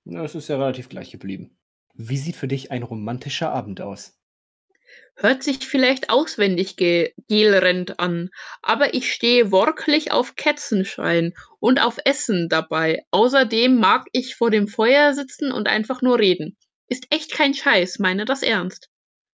Es ist ja relativ gleich geblieben. Wie sieht für dich ein romantischer Abend aus? Hört sich vielleicht auswendig ge gelrennt an, aber ich stehe worklich auf Ketzenschein und auf Essen dabei. Außerdem mag ich vor dem Feuer sitzen und einfach nur reden. Ist echt kein Scheiß, meine das ernst.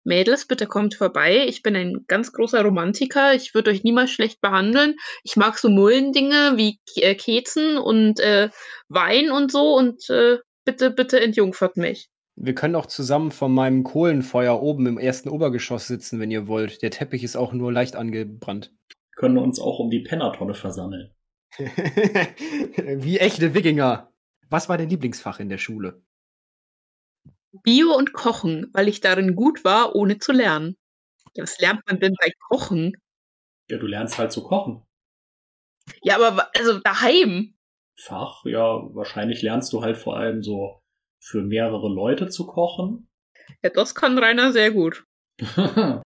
Mädels, bitte kommt vorbei. Ich bin ein ganz großer Romantiker. Ich würde euch niemals schlecht behandeln. Ich mag so Mullendinge wie K äh, Kezen und äh, Wein und so und äh, bitte, bitte entjungfert mich. Wir können auch zusammen von meinem Kohlenfeuer oben im ersten Obergeschoss sitzen, wenn ihr wollt. Der Teppich ist auch nur leicht angebrannt. Können uns auch um die Pennertonne versammeln. Wie echte Wikinger. Was war dein Lieblingsfach in der Schule? Bio und Kochen, weil ich darin gut war, ohne zu lernen. Ja, was lernt man denn bei Kochen? Ja, du lernst halt zu kochen. Ja, aber also daheim. Fach, ja, wahrscheinlich lernst du halt vor allem so für mehrere Leute zu kochen. Ja, das kann Rainer sehr gut.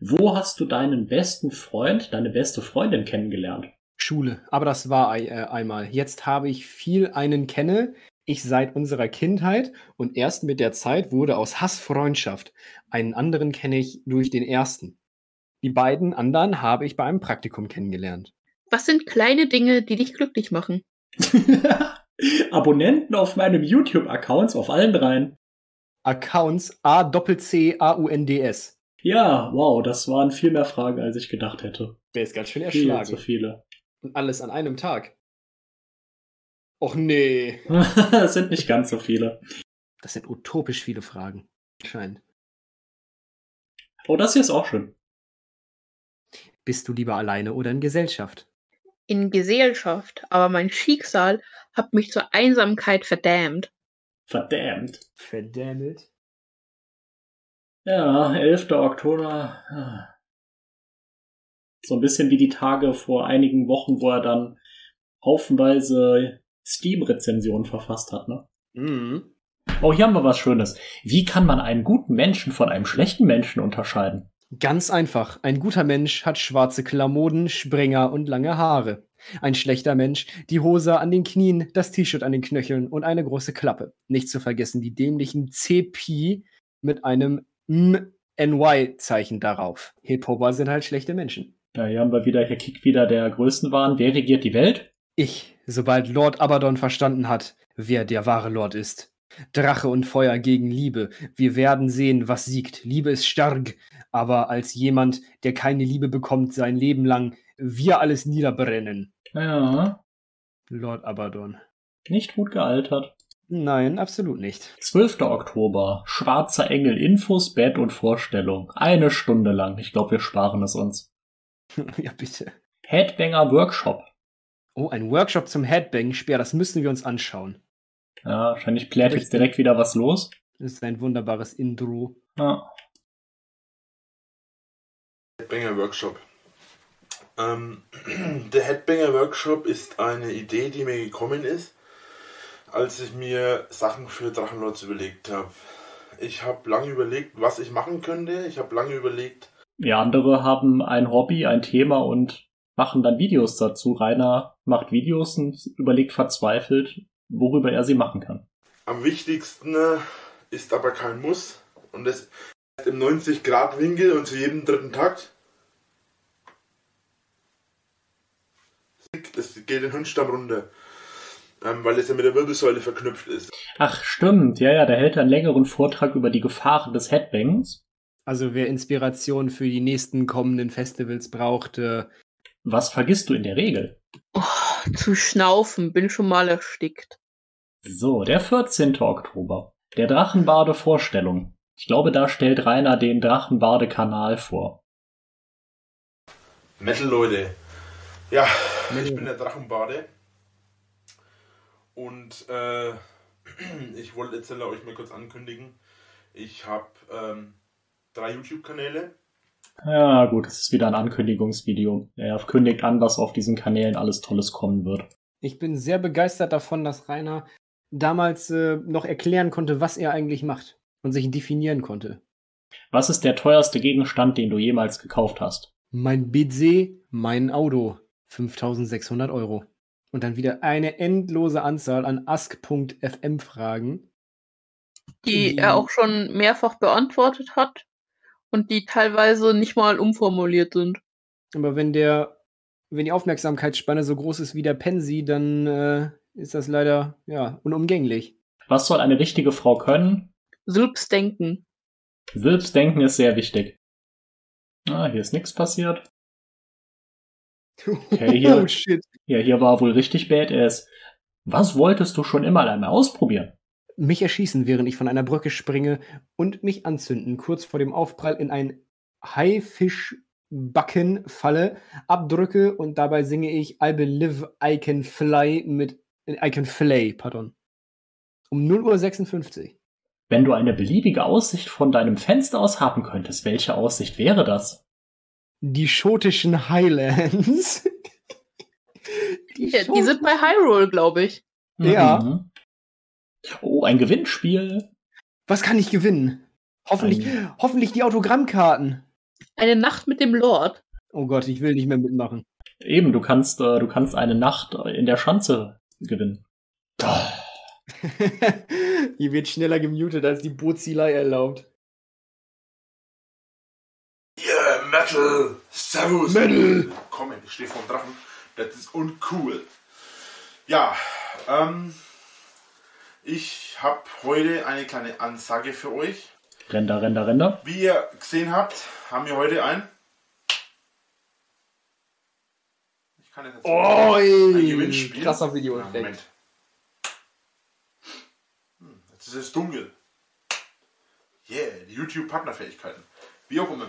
Wo hast du deinen besten Freund, deine beste Freundin kennengelernt? Schule. Aber das war äh, einmal. Jetzt habe ich viel einen kenne, ich seit unserer Kindheit und erst mit der Zeit wurde aus Hass Freundschaft. Einen anderen kenne ich durch den ersten. Die beiden anderen habe ich bei einem Praktikum kennengelernt. Was sind kleine Dinge, die dich glücklich machen? Abonnenten auf meinem YouTube-Accounts auf allen dreien. Accounts A Doppel C A U N D S. Ja, wow, das waren viel mehr Fragen, als ich gedacht hätte. Der ist ganz schön Viel erschlagen. zu viele. Und alles an einem Tag. Och nee. das sind nicht ganz so viele. Das sind utopisch viele Fragen. Scheint. Oh, das hier ist auch schön. Bist du lieber alleine oder in Gesellschaft? In Gesellschaft, aber mein Schicksal hat mich zur Einsamkeit verdammt. Verdammt. Verdammt. Ja, 11. Oktober. So ein bisschen wie die Tage vor einigen Wochen, wo er dann haufenweise Steam-Rezensionen verfasst hat, ne? Mhm. Oh, hier haben wir was Schönes. Wie kann man einen guten Menschen von einem schlechten Menschen unterscheiden? Ganz einfach. Ein guter Mensch hat schwarze Klamotten, Springer und lange Haare. Ein schlechter Mensch die Hose an den Knien, das T-Shirt an den Knöcheln und eine große Klappe. Nicht zu vergessen die dämlichen CP mit einem NY-Zeichen darauf. Hip-Hopper sind halt schlechte Menschen. Ja, hier haben wir wieder, hier kickt wieder der Größenwahn. Wer regiert die Welt? Ich, sobald Lord Abaddon verstanden hat, wer der wahre Lord ist. Drache und Feuer gegen Liebe. Wir werden sehen, was siegt. Liebe ist stark, aber als jemand, der keine Liebe bekommt sein Leben lang, wir alles niederbrennen. Ja, Lord Abaddon. nicht gut gealtert. Nein, absolut nicht. 12. Oktober. Schwarzer Engel Infos, Bett und Vorstellung. Eine Stunde lang. Ich glaube, wir sparen es uns. ja, bitte. Headbanger Workshop. Oh, ein Workshop zum Headbang, Speer, das müssen wir uns anschauen. Ja, wahrscheinlich klärt jetzt direkt wieder was los. Das ist ein wunderbares Intro. Ja. Headbanger Workshop. Ähm, der Headbanger Workshop ist eine Idee, die mir gekommen ist, als ich mir Sachen für Drachenlords überlegt habe. Ich habe lange überlegt, was ich machen könnte. Ich habe lange überlegt, ja, andere haben ein Hobby, ein Thema und machen dann Videos dazu. Rainer macht Videos und überlegt verzweifelt, worüber er sie machen kann. am wichtigsten äh, ist aber kein Muss. Und das ist im 90-Grad-Winkel und zu jedem dritten Takt. Das geht den Hirnstamm runter. Ähm, weil es ja mit der Wirbelsäule verknüpft ist. Ach, stimmt. Ja, ja, der hält einen längeren Vortrag über die Gefahren des Headbangs. Also wer Inspiration für die nächsten kommenden Festivals braucht, äh, Was vergisst du in der Regel? Oh, zu schnaufen, bin schon mal erstickt. So, der 14. Oktober. Der Drachenbade Vorstellung. Ich glaube, da stellt Rainer den Drachenbade-Kanal vor. Metal, Leute. Ja, ich bin der Drachenbade. Und äh, ich wollte jetzt euch mal kurz ankündigen. Ich habe ähm, drei YouTube-Kanäle. Ja, gut, es ist wieder ein Ankündigungsvideo. Er kündigt an, was auf diesen Kanälen alles Tolles kommen wird. ich bin sehr begeistert davon, dass Rainer damals äh, noch erklären konnte, was er eigentlich macht und sich definieren konnte. Was ist der teuerste Gegenstand, den du jemals gekauft hast? Mein Budget, mein Auto, 5600 Euro. Und dann wieder eine endlose Anzahl an ask.fm Fragen. Die Die- er auch schon mehrfach beantwortet hat. Und die teilweise nicht mal umformuliert sind. Aber wenn der, wenn die Aufmerksamkeitsspanne so groß ist wie der Pensi, dann äh, ist das leider ja unumgänglich. Was soll eine richtige Frau können? Sylps denken. Selbstdenken ist sehr wichtig. Ah, hier ist nichts passiert. Okay, hier- Oh shit. Ja, hier war wohl richtig Badass. Was wolltest du schon immer einmal ausprobieren? Mich erschießen, während ich von einer Brücke springe und mich anzünden, kurz vor dem Aufprall in ein Haifischbacken falle, abdrücke und dabei singe ich I believe I can fly mit I can flay, pardon. Um 0.56 Uhr. Wenn du eine beliebige Aussicht von deinem Fenster aus haben könntest, welche Aussicht wäre das? Die schotischen Highlands. die, Ja, die sind bei Hyrule, glaube ich. Ja. Mhm. Oh, ein Gewinnspiel. Was kann ich gewinnen? Hoffentlich, Ein- hoffentlich die Autogrammkarten. Eine Nacht mit dem Lord. Oh Gott, ich will nicht mehr mitmachen. Eben, du kannst, äh, du kannst eine Nacht in der Schanze gewinnen. Hier wird schneller gemutet, als die Bozilei erlaubt. Yeah, Metal! Servus! Metal! Komm, ich stehe vorm Drachen. Das ist uncool. Ja, ähm, ich habe heute eine kleine Ansage für euch. Render, Render, Render. Wie ihr gesehen habt, haben wir heute ein. Ich kann jetzt Oh, ein Gewinnspiel. krasser Ja, Videoeffekt. Moment. Hm, jetzt ist es dunkel. Yeah, die YouTube-Partnerfähigkeiten. Wie auch immer.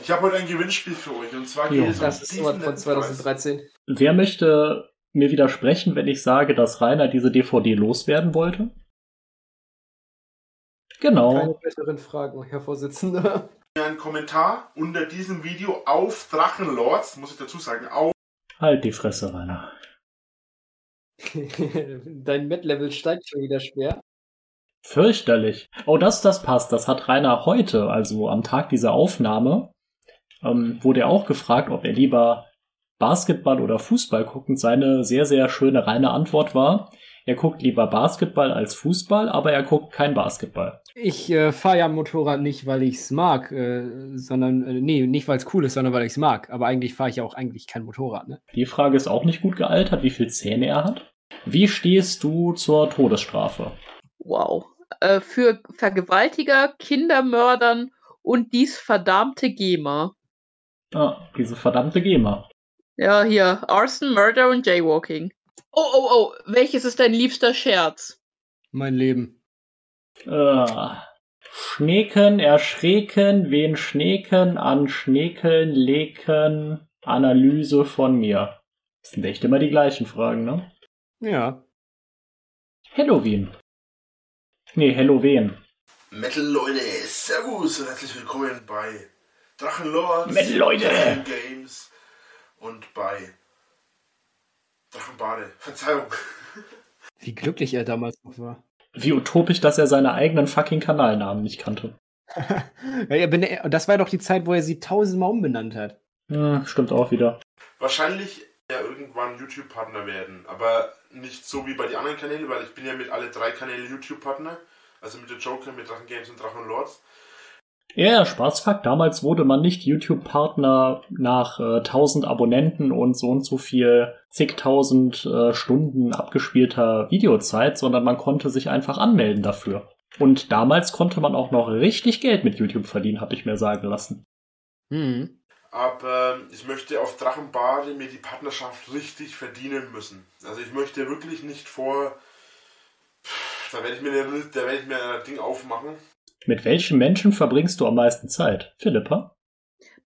Ich habe heute ein Gewinnspiel für euch und zwar Jo. geht es um Das ist von netten 2013. Wer möchte mir widersprechen, wenn ich sage, dass Rainer diese DVD loswerden wollte? Genau. Keine besseren Fragen, Herr Vorsitzender. Einen Kommentar unter diesem Video auf Drachenlords, muss ich dazu sagen, auf Halt die Fresse, Rainer. Dein Met-Level steigt schon wieder schwer. Fürchterlich. Oh, das, das passt. Das hat Rainer heute, also am Tag dieser Aufnahme, ähm, wurde er auch gefragt, ob er lieber Basketball oder Fußball guckt. Und seine sehr, sehr schöne reine Antwort war, er guckt lieber Basketball als Fußball, aber er guckt kein Basketball. Ich äh, fahre ja Motorrad nicht, weil ich es mag, äh, sondern, äh, nee, nicht weil es cool ist, sondern weil ich es mag. Aber eigentlich fahre ich ja auch eigentlich kein Motorrad, ne? Die Frage ist auch nicht gut gealtert, wie viel Zähne er hat. Wie stehst du zur Todesstrafe? Wow. Äh, für Vergewaltiger, Kindermördern und dies verdammte GEMA. Ah, diese verdammte GEMA. Ja, hier. Arson, Murder und Jaywalking. Oh, oh, oh. Welches ist dein liebster Scherz? Mein Leben. Äh, Schneeken, erschrecken, wen Schneeken, an Schnekeln, leken, Analyse von mir. Das sind echt immer die gleichen Fragen, ne? Ja. Halloween. Nee, Halloween. Metal Leute, Servus und herzlich willkommen bei Drachenlords, Metal Leute! Drachen Games und bei Drachenbade. Verzeihung. Wie glücklich er damals noch war. Wie utopisch, dass er seine eigenen fucking Kanalnamen nicht kannte. ja, und das war doch die Zeit, wo er sie tausendmal umbenannt hat. Hm, stimmt auch wieder. Wahrscheinlich ja irgendwann YouTube-Partner werden, aber nicht so wie bei den anderen Kanälen, weil ich bin ja mit alle drei Kanälen YouTube-Partner. Also mit der Joker, mit Drachen Games und Drachenlords. Ja, Spaßfakt, damals wurde man nicht YouTube-Partner nach äh, 1000 Abonnenten und so und so viel zigtausend äh, Stunden abgespielter Videozeit, sondern man konnte sich einfach anmelden dafür. Und damals konnte man auch noch richtig Geld mit YouTube verdienen, habe ich mir sagen lassen. Hm. Aber ich möchte auf Drachenbade mir die Partnerschaft richtig verdienen müssen. Also ich möchte wirklich nicht vor. Da werde ich mir, eine- da werde ich mir ein Ding aufmachen. Mit welchen Menschen verbringst du am meisten Zeit? Philippa?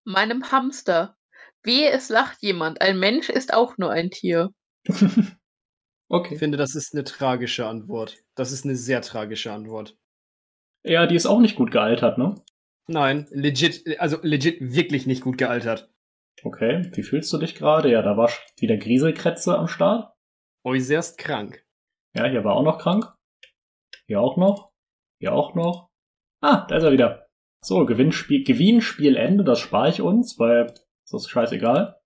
Meinem Hamster. Wehe, es lacht jemand. Ein Mensch ist auch nur ein Tier. Ich okay. finde, das ist eine tragische Antwort. Das ist eine sehr tragische Antwort. Ja, die ist auch nicht gut gealtert, ne? Nein, legit, also legit wirklich nicht gut gealtert. Okay, wie fühlst du dich gerade? Ja, da war wieder Grieselkrätze am Start. Äußerst krank. Ja, hier war auch noch krank. Hier auch noch. Hier auch noch. Ah, da ist er wieder. So, Gewinnspiel, Gewinnspielende, das spare ich uns, weil das ist scheißegal.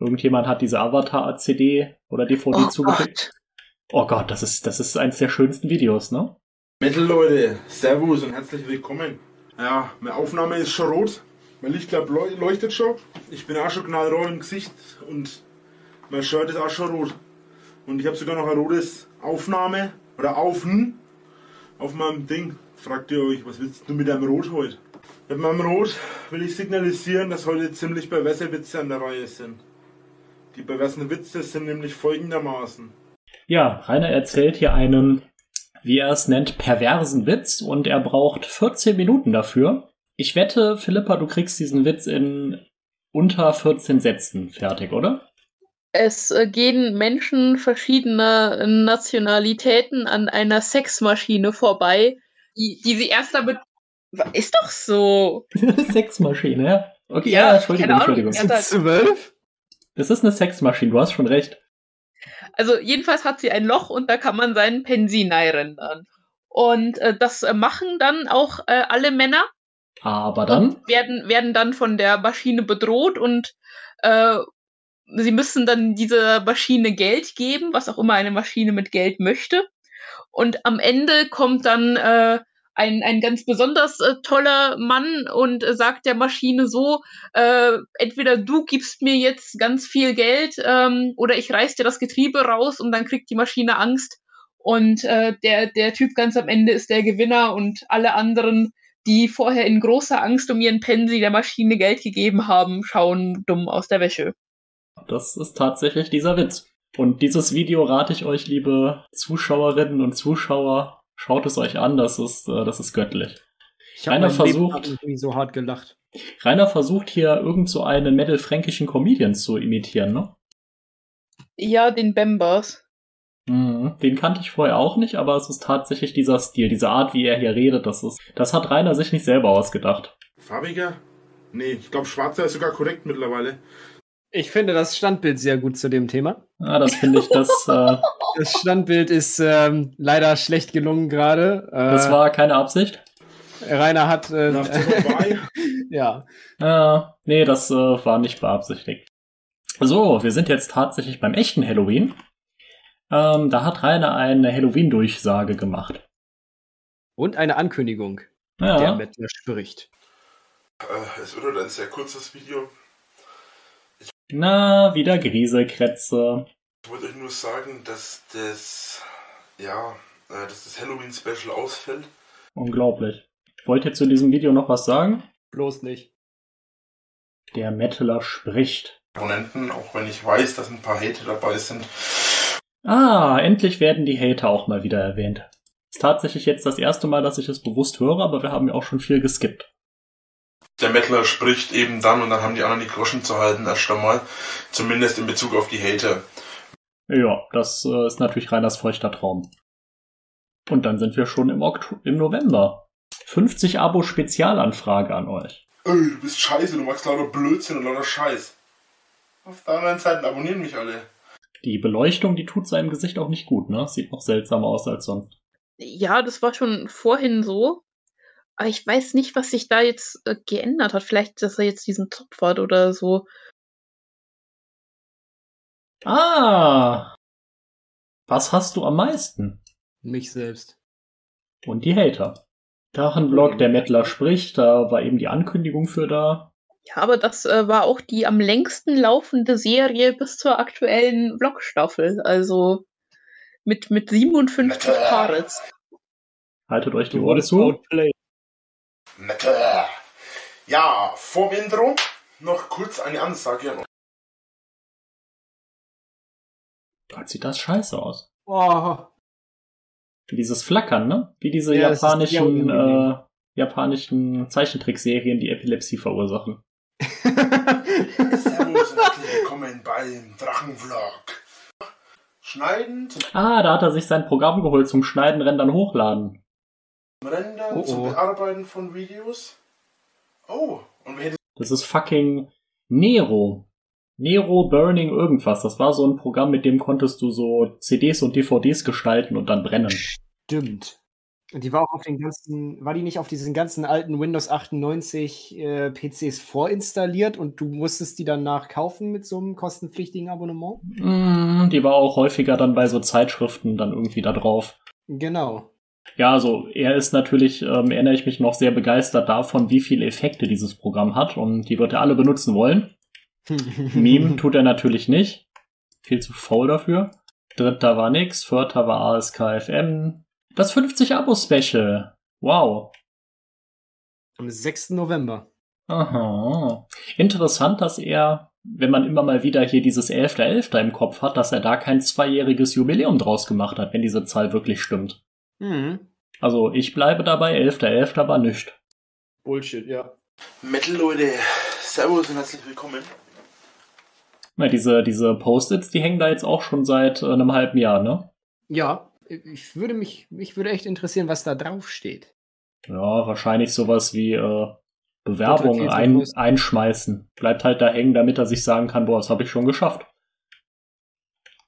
Irgendjemand hat diese Avatar-CD oder DVD Oh zugeschickt. Gott. Oh Gott, das ist, das ist eins der schönsten Videos, ne? Metal Leute, Servus und herzlich willkommen. Ja, meine Aufnahme ist schon rot. Mein Lichtklapp leu- leuchtet schon. Ich bin auch schon knallrot im Gesicht und mein Shirt ist auch schon rot. Und ich habe sogar noch ein rotes Aufnahme oder Aufen auf meinem Ding. Fragt ihr euch, was willst du mit deinem Rot heute? Mit meinem Rot will ich signalisieren, dass heute ziemlich perverse Witze an der Reihe sind. Die perversen Witze sind nämlich folgendermaßen. Ja, Rainer erzählt hier einen, wie er es nennt, perversen Witz und er braucht 14 Minuten dafür. Ich wette, Philippa, du kriegst diesen Witz in unter 14 Sätzen fertig, oder? Es äh, gehen Menschen verschiedener Nationalitäten an einer Sexmaschine vorbei, die, die sie erst damit. Ist doch so. Sexmaschine, ja. Okay, Ja, ja, Entschuldigung. Entschuldigung. Zwölf? Es ist eine Sexmaschine, du hast schon recht. Also jedenfalls hat sie ein Loch und da kann man seinen Pensin rendern. Und äh, das äh, machen dann auch äh, alle Männer Aber dann, werden, werden dann von der Maschine bedroht und äh, sie müssen dann dieser Maschine Geld geben, was auch immer eine Maschine mit Geld möchte. Und am Ende kommt dann äh, ein, ein ganz besonders äh, toller Mann und äh, sagt der Maschine so, äh, entweder du gibst mir jetzt ganz viel Geld ähm, oder ich reiß dir das Getriebe raus und dann kriegt die Maschine Angst. Und äh, der, der Typ ganz am Ende ist der Gewinner und alle anderen, die vorher in großer Angst um ihren Pensi der Maschine Geld gegeben haben, schauen dumm aus der Wäsche. das ist tatsächlich dieser Witz. Und dieses Video rate ich euch, liebe Zuschauerinnen und Zuschauer, schaut es euch an, das ist, äh, das ist göttlich. Ich habe versucht- so hart gelacht. Rainer versucht hier irgend so einen mittelfränkischen Comedian zu imitieren, ne? Ja, den Bembers. Mhm. Den kannte ich vorher auch nicht, aber es ist tatsächlich dieser Stil, diese Art, wie er hier redet, das ist, das hat Rainer sich nicht selber ausgedacht. Farbiger? Nee, ich glaube schwarzer ist sogar korrekt mittlerweile. Ich finde das Standbild sehr gut zu dem Thema. Ja, das finde ich, das, äh, Das Standbild ist ähm, leider schlecht gelungen gerade. Äh, das war keine Absicht. Rainer hat äh, Nach ja. Äh, nee, das äh, war nicht beabsichtigt. So, wir sind jetzt tatsächlich beim echten Halloween. Ähm, da hat Rainer eine Halloween-Durchsage gemacht. Und eine Ankündigung, der Ja, Mettler spricht. Äh, es wird ein sehr kurzes Video. Na, wieder Grieselkrätze. Ich wollte euch nur sagen, dass das, ja, äh, dass das Halloween-Special ausfällt. Unglaublich. Wollt ihr zu diesem Video noch was sagen? Bloß nicht. Der Metaler spricht. Abonnenten, auch wenn ich weiß, dass ein paar Hater dabei sind. Ah, endlich werden die Hater auch mal wieder erwähnt. Ist tatsächlich jetzt das erste Mal, dass ich es bewusst höre, aber wir haben ja auch schon viel geskippt. Der Mettler spricht eben dann und dann haben die anderen die Groschen zu halten erst einmal. Zumindest in Bezug auf die Hater. Ja, das äh, ist natürlich Reiners feuchter Traum. Und dann sind wir schon im, Oktober, im November. 50 Abo-Spezialanfrage an euch. Ey, du bist scheiße, du machst lauter Blödsinn und lauter Scheiß. Auf der anderen Seite abonnieren mich alle. Die Beleuchtung, die tut seinem Gesicht auch nicht gut, ne? Sieht noch seltsamer aus als sonst. Ja, das war schon vorhin so. Aber ich weiß nicht, was sich da jetzt äh, geändert hat. Vielleicht, dass er jetzt diesen Zopf hat oder so. Ah! Was hast du am meisten? Mich selbst. Und die Hater. Drachenblock, der Mettler spricht, da war eben die Ankündigung für da. Ja, aber das äh, war auch die am längsten laufende Serie bis zur aktuellen Vlog-Staffel. Also mit, mit 57 Parts. Haltet euch die Ohren wurdest zu. outplayed. Mettler. Ja, vor dem Intro noch kurz eine Ansage. Gott, sieht das scheiße aus. Oh, Wie dieses Flackern, ne? Wie diese Ja, japanischen, äh, japanischen Zeichentrickserien, die Epilepsie verursachen. Servus und willkommen beim Drachenvlog. Schneiden, zum Ah, da hat er sich sein Programm geholt zum Schneiden, Rendern, Hochladen. Rendern, Oh, zum oh. Bearbeiten von Videos. Oh, und wer Das ist fucking Nero. Nero Burning irgendwas. Das war so ein Programm, mit dem konntest du so CDs und DVDs gestalten und dann brennen. Stimmt. Und die war auch auf den ganzen, war die nicht auf diesen ganzen alten Windows 98 äh, PCs vorinstalliert und du musstest die danach kaufen mit so einem kostenpflichtigen Abonnement? Mm, die war auch häufiger dann bei so Zeitschriften dann irgendwie da drauf. Genau. Ja, also er ist natürlich, ähm, erinnere ich mich noch sehr begeistert davon, wie viele Effekte dieses Programm hat und die wird er alle benutzen wollen. Meme tut er natürlich nicht. Viel zu faul dafür. Dritter war nix, vierter war ASKFM. Das 50 Abo-Special. Wow. Am 6. November. Aha. Interessant, dass er, wenn man immer mal wieder hier dieses 11.11. .11. im Kopf hat, dass er da kein zweijähriges Jubiläum draus gemacht hat, wenn diese Zahl wirklich stimmt. Mhm. Also ich bleibe dabei, 11.11. .11. war nicht. Bullshit, ja. Metal Leute, Servus und herzlich willkommen. Na, diese, diese Post-its, die hängen da jetzt auch schon seit äh, einem halben Jahr, ne? Ja, ich würde mich, mich würde echt interessieren, was da drauf steht. Ja, wahrscheinlich sowas wie äh, Bewerbung ein, einschmeißen. Bleibt halt da hängen, damit er sich sagen kann, boah, das habe ich schon geschafft.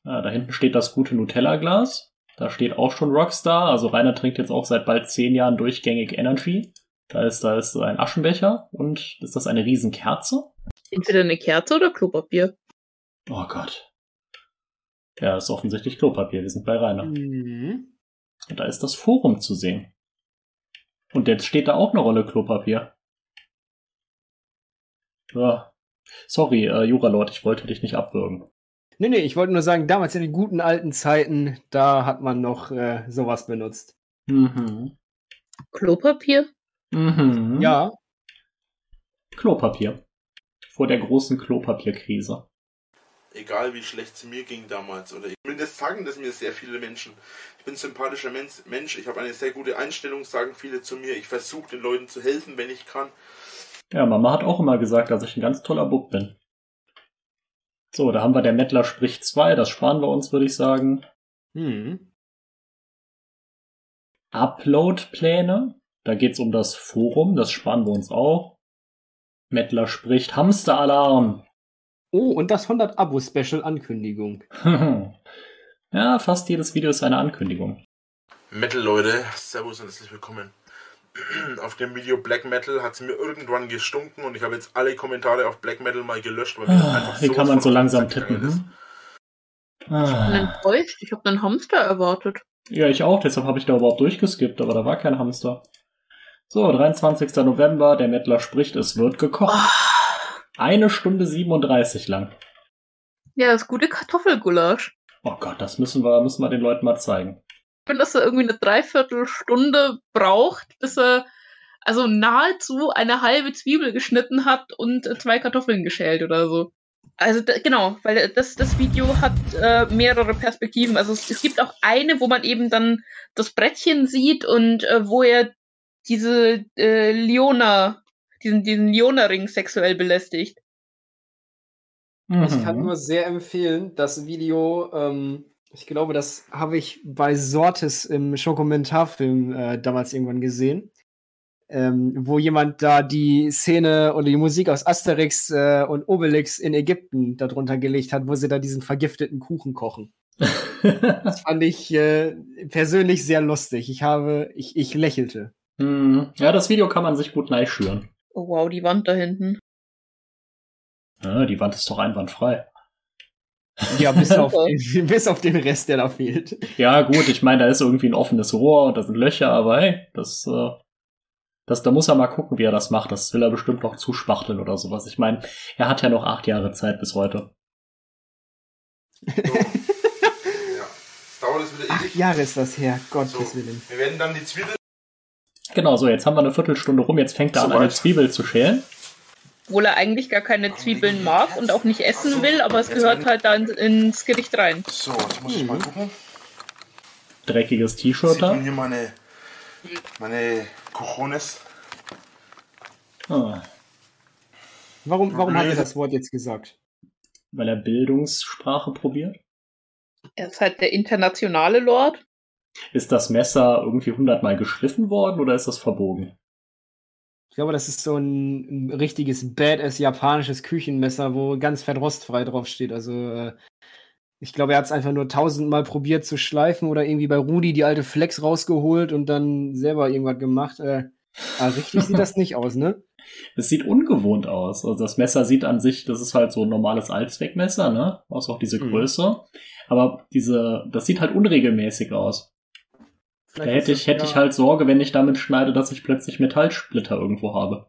Ja, da hinten steht das gute Nutella-Glas. Da steht auch schon Rockstar. Also Rainer trinkt jetzt auch seit bald zehn Jahren durchgängig Energy. Da ist, da ist ein Aschenbecher und ist das eine Riesenkerze? Entweder eine Kerze oder Klopapier. Oh Gott. Ja, das ist offensichtlich Klopapier. Wir sind bei Rainer. Mhm. Und da ist das Forum zu sehen. Und jetzt steht da auch eine Rolle Klopapier. Ja. Sorry, äh, Juralord, ich wollte dich nicht abwürgen. Nee, nee, ich wollte nur sagen, damals in den guten alten Zeiten, da hat man noch äh, sowas benutzt. Mhm. Klopapier? Mhm. Ja, Klopapier. Vor der großen Klopapierkrise. Egal wie schlecht es mir ging damals, oder zumindest sagen das mir sehr viele Menschen. Ich bin ein sympathischer Mensch, Mensch. ich habe eine sehr gute Einstellung, sagen viele zu mir. Ich versuche den Leuten zu helfen, wenn ich kann. Ja, Mama hat auch immer gesagt, dass ich ein ganz toller Bub bin. So, da haben wir der Mettler spricht 2, das sparen wir uns, würde ich sagen. hm. Upload-Pläne, da geht's um das Forum, das sparen wir uns auch. Mettler spricht Hamster-Alarm. Oh, und das 100 Abo-Special Ankündigung. ja, fast jedes Video ist eine Ankündigung. Metal Leute, Servus und herzlich willkommen. Auf dem Video Black Metal hat sie mir irgendwann gestunken und ich habe jetzt alle Kommentare auf Black Metal mal gelöscht, weil mir Ah, einfach Wie sowas kann man so langsam tippen? ist. Hm? Ich bin Ah. enttäuscht. Ich habe einen Hamster erwartet. Ja, ich auch, deshalb habe ich da überhaupt durchgeskippt, aber da war kein Hamster. So, 23. November, der Mettler spricht, es wird gekocht. Eine Stunde 37 lang. Ja, das gute Kartoffelgulasch. Oh Gott, das müssen wir, müssen wir den Leuten mal zeigen. Ich finde, dass er irgendwie eine Dreiviertelstunde braucht, bis er also nahezu eine halbe Zwiebel geschnitten hat und äh, zwei Kartoffeln geschält oder so. Also da, genau, weil das, das Video hat äh, mehrere Perspektiven. Also es, es gibt auch eine, wo man eben dann das Brettchen sieht und äh, wo er diese äh, Leona, diesen, diesen Leona-Ring sexuell belästigt. Ich kann Mhm. nur sehr empfehlen, das Video, ähm, ich glaube, das habe ich bei Sortes im Schokommentarfilm äh, damals irgendwann gesehen, ähm, wo jemand da die Szene oder die Musik aus Asterix äh, und Obelix in Ägypten darunter gelegt hat, wo sie da diesen vergifteten Kuchen kochen. Das fand ich äh, persönlich sehr lustig. Ich habe, ich, ich lächelte. Hm, ja, das Video kann man sich gut schüren. Oh wow, die Wand da hinten. Ja, die Wand ist doch einwandfrei. Ja, bis auf, den, bis auf den Rest, der da fehlt. Ja, gut, ich meine, da ist irgendwie ein offenes Rohr und da sind Löcher, aber hey, das, äh, das, da muss er mal gucken, wie er das macht. Das will er bestimmt noch zuspachteln oder sowas. Ich meine, er hat ja noch acht Jahre Zeit bis heute. So. ja. Dauert es wieder Acht ewig. Jahre ist das her, Gottes So. Willen. Wir werden dann die Zwiebeln. Genau, so, jetzt haben wir eine Viertelstunde rum, jetzt fängt er an, Soweit. eine Zwiebel zu schälen. Obwohl er eigentlich gar keine Zwiebeln mag und auch nicht essen will, aber es gehört halt da in, ins Gericht rein. So, jetzt muss ich mal gucken. Dreckiges T-Shirt da. hier meine, meine Cojones. Ah, Warum, warum hat er das Wort jetzt gesagt? weil er Bildungssprache probiert. Er ist halt der internationale Lord. Ist das Messer irgendwie hundertmal geschliffen worden oder ist das verbogen? Ich glaube, das ist so ein, ein richtiges badass japanisches Küchenmesser, wo ganz fett rostfrei draufsteht. Also äh, ich glaube, er hat es einfach nur tausendmal probiert zu schleifen oder irgendwie bei Rudi die alte Flex rausgeholt und dann selber irgendwas gemacht. Äh, aber richtig sieht das nicht aus, ne? Es sieht ungewohnt aus. Also das Messer sieht an sich, das ist halt so ein normales Allzweckmesser, ne? Außer auch diese Mhm. Größe. Aber diese, das sieht halt unregelmäßig aus. Da hätte ich, hätte ich halt Sorge, wenn ich damit schneide, dass ich plötzlich Metallsplitter irgendwo habe.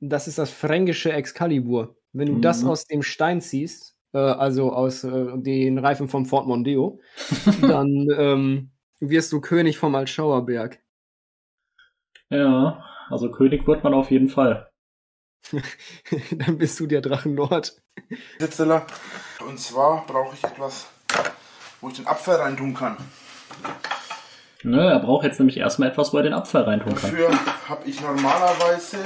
Das ist das fränkische Excalibur. Wenn du Mhm. das aus dem Stein ziehst, äh, also aus äh, den Reifen vom Ford Mondeo, dann ähm, wirst du König vom Altschauerberg. Ja, also König wird man auf jeden Fall. dann bist du der Drachenlord. Sitzeler. Und zwar brauche ich etwas, wo ich den Apfel reintun kann. Ne, er braucht jetzt nämlich erstmal etwas, wo er den Apfel reintun kann. Dafür habe ich normalerweise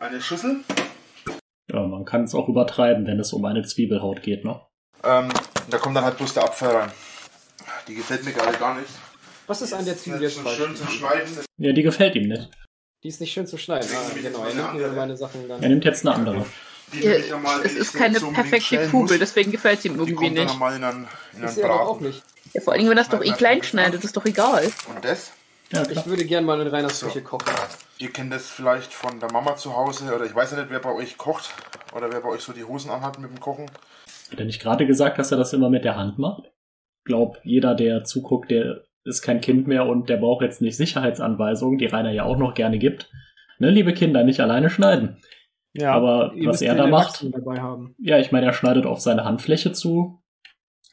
eine Schüssel. Ja, man kann es auch übertreiben, wenn es um eine Zwiebelhaut geht, ne? Ähm, da kommt dann halt bloß der Apfel rein. Die gefällt mir gerade gar nicht. Was ist an der Die Zwiebel ist jetzt nicht so schön falsch? zum Schneiden. Ja, die gefällt ihm nicht. Die ist nicht schön zu schneiden. Ah, genau, er nimmt mir meine Sachen dann. Er nimmt jetzt eine andere. Die Ja, es ist keine so perfekte Kugel, muss. deswegen gefällt sie ihm Die irgendwie dann nicht. mal in einen, in Ist einen sie aber auch nicht. Ja, vor allem, wenn das doch eh klein schneidet, ist doch egal. Und das, Ja, klar. Ich würde gern mal in Reiners So. Küche kochen. ihr kennt das vielleicht von der Mama zu Hause oder ich weiß ja nicht, wer bei euch kocht oder wer bei euch so die Hosen anhat mit dem Kochen. Hat er nicht gerade gesagt, dass er das immer mit der Hand macht? Glaub, jeder, der zuguckt, der ist kein Kind mehr und der braucht jetzt nicht Sicherheitsanweisungen, die Rainer ja auch noch gerne gibt. Ne, liebe Kinder, nicht alleine schneiden. Ja, Aber was er da macht- Erwachsenen dabei haben. Ja, ich meine, er schneidet auf seine Handfläche zu.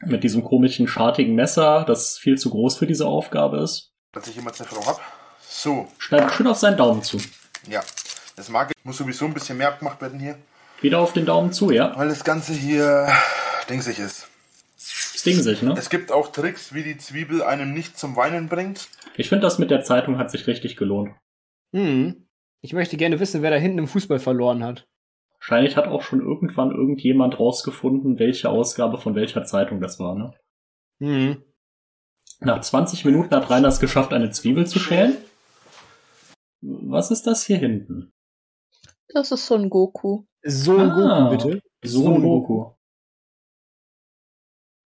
Mit diesem komischen, schartigen Messer, das viel zu groß für diese Aufgabe ist. Dass ich jemals eine Frau hab. So, Schneidet schön auf seinen Daumen zu. ja. Das mag ich. Muss sowieso ein bisschen mehr abgemacht werden hier. Wieder auf den Daumen zu, ja? Weil das Ganze hier dingsig ist. Das Ding sich, ne? Es gibt auch Tricks, wie die Zwiebel einem nicht zum Weinen bringt. Ich finde, das mit der Zeitung hat sich richtig gelohnt. Hm. Ich möchte gerne wissen, wer da hinten im Fußball verloren hat. Wahrscheinlich hat auch schon irgendwann irgendjemand rausgefunden, welche Ausgabe von welcher Zeitung das war, ne? Hm. Nach 20 Minuten hat Rainer es geschafft, eine Zwiebel zu schälen. Was ist das hier hinten? Das ist Son Goku. So ein Ah. Goku, bitte. Son Goku.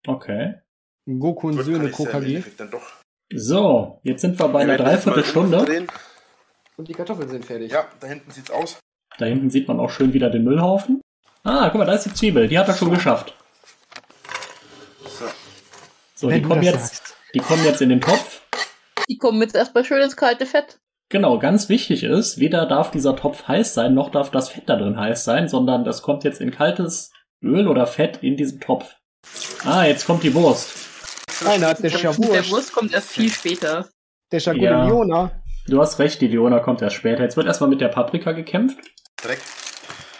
Okay. Goku und Söhne doch. So, jetzt sind wir bei einer Dreiviertelstunde. Und die Kartoffeln sind fertig. Ja, da hinten sieht's aus. Da hinten sieht man auch schön wieder den Müllhaufen. Ah, guck mal, da ist die Zwiebel. Die hat er schon geschafft. So. So, die kommen jetzt, sagst. die kommen jetzt in den Topf. Die kommen jetzt erstmal schön ins kalte Fett. Genau, ganz wichtig ist, weder darf dieser Topf heiß sein, noch darf das Fett da drin heiß sein, sondern das kommt jetzt in kaltes Öl oder Fett in diesem Topf. Ah, jetzt kommt die Wurst. Einer hat der Der Schabur. Wurst kommt erst viel später. Der Schabur Ja. Du hast recht, die Leona kommt erst später. Jetzt wird erstmal mit der Paprika gekämpft. Dreck.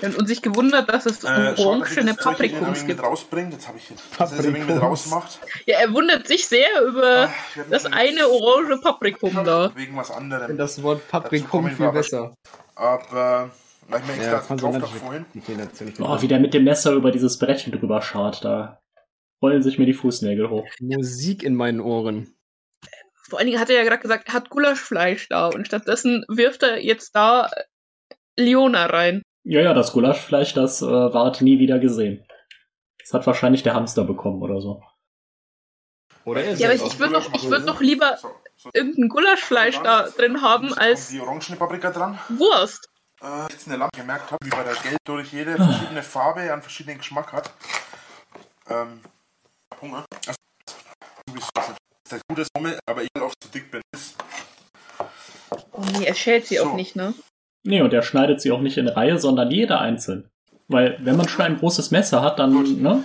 Und, und sich gewundert, dass es Äh, dass ich orangene Paprikums gibt. rausbringt. Jetzt habe ich das ist irgendwie mit rausgemacht. Ja, er wundert sich sehr über ich werd das eine orange Paprikum da. Wegen was Wenn anderem. das Wort Paprikum viel besser. Aber, weil ich mir extra gekauft habe konsonantisch. vorhin. Oh, wie der mit dem Messer über dieses Brettchen drüber schart, da rollen sich mir die Fußnägel hoch. Musik in meinen Ohren. Vor allen Dingen hat er ja gerade gesagt, er hat Gulaschfleisch da und stattdessen wirft er jetzt da Leona rein. Ja, ja, das Gulaschfleisch, das äh, ward nie wieder gesehen. Das hat wahrscheinlich der Hamster bekommen oder so. Oder er Ja, aber ich würde doch, ich würd doch lieber So, so. irgendein Gulaschfleisch da drin haben als die orangene Paprika dran. Wurst. Äh, jetzt eine Lampe gemerkt habe, wie bei der Geld durch jede verschiedene Farbe einen verschiedenen Geschmack hat. Ähm, Hunger. Also, ist der gute Sommel, aber ich auch zu dick bin. Oh nee, er schält sie So. auch nicht, ne? Nee, und er schneidet sie auch nicht in Reihe, sondern jede einzeln. Weil, wenn man schon ein großes Messer hat, dann, Gut. ne?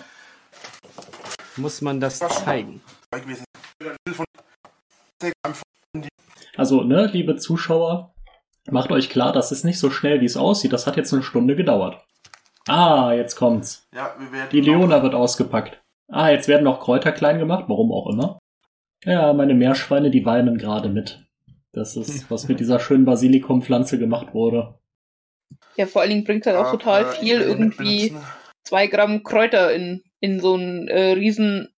Muss man das zeigen. Ein Also, ne, liebe Zuschauer, macht euch klar, das ist nicht so schnell, wie es aussieht. Das hat jetzt eine Stunde gedauert. Ah, jetzt kommt's. Ja, wir werden Die Leona wird ausgepackt. Ah, jetzt werden noch Kräuter klein gemacht, warum auch immer. Ja, meine Meerschweine, die weinen gerade mit. Das ist, was mit dieser schönen Basilikumpflanze gemacht wurde. Ja, vor allen Dingen bringt halt auch Aber total ich viel irgendwie benutzen. zwei Gramm Kräuter in, in so einen äh, riesen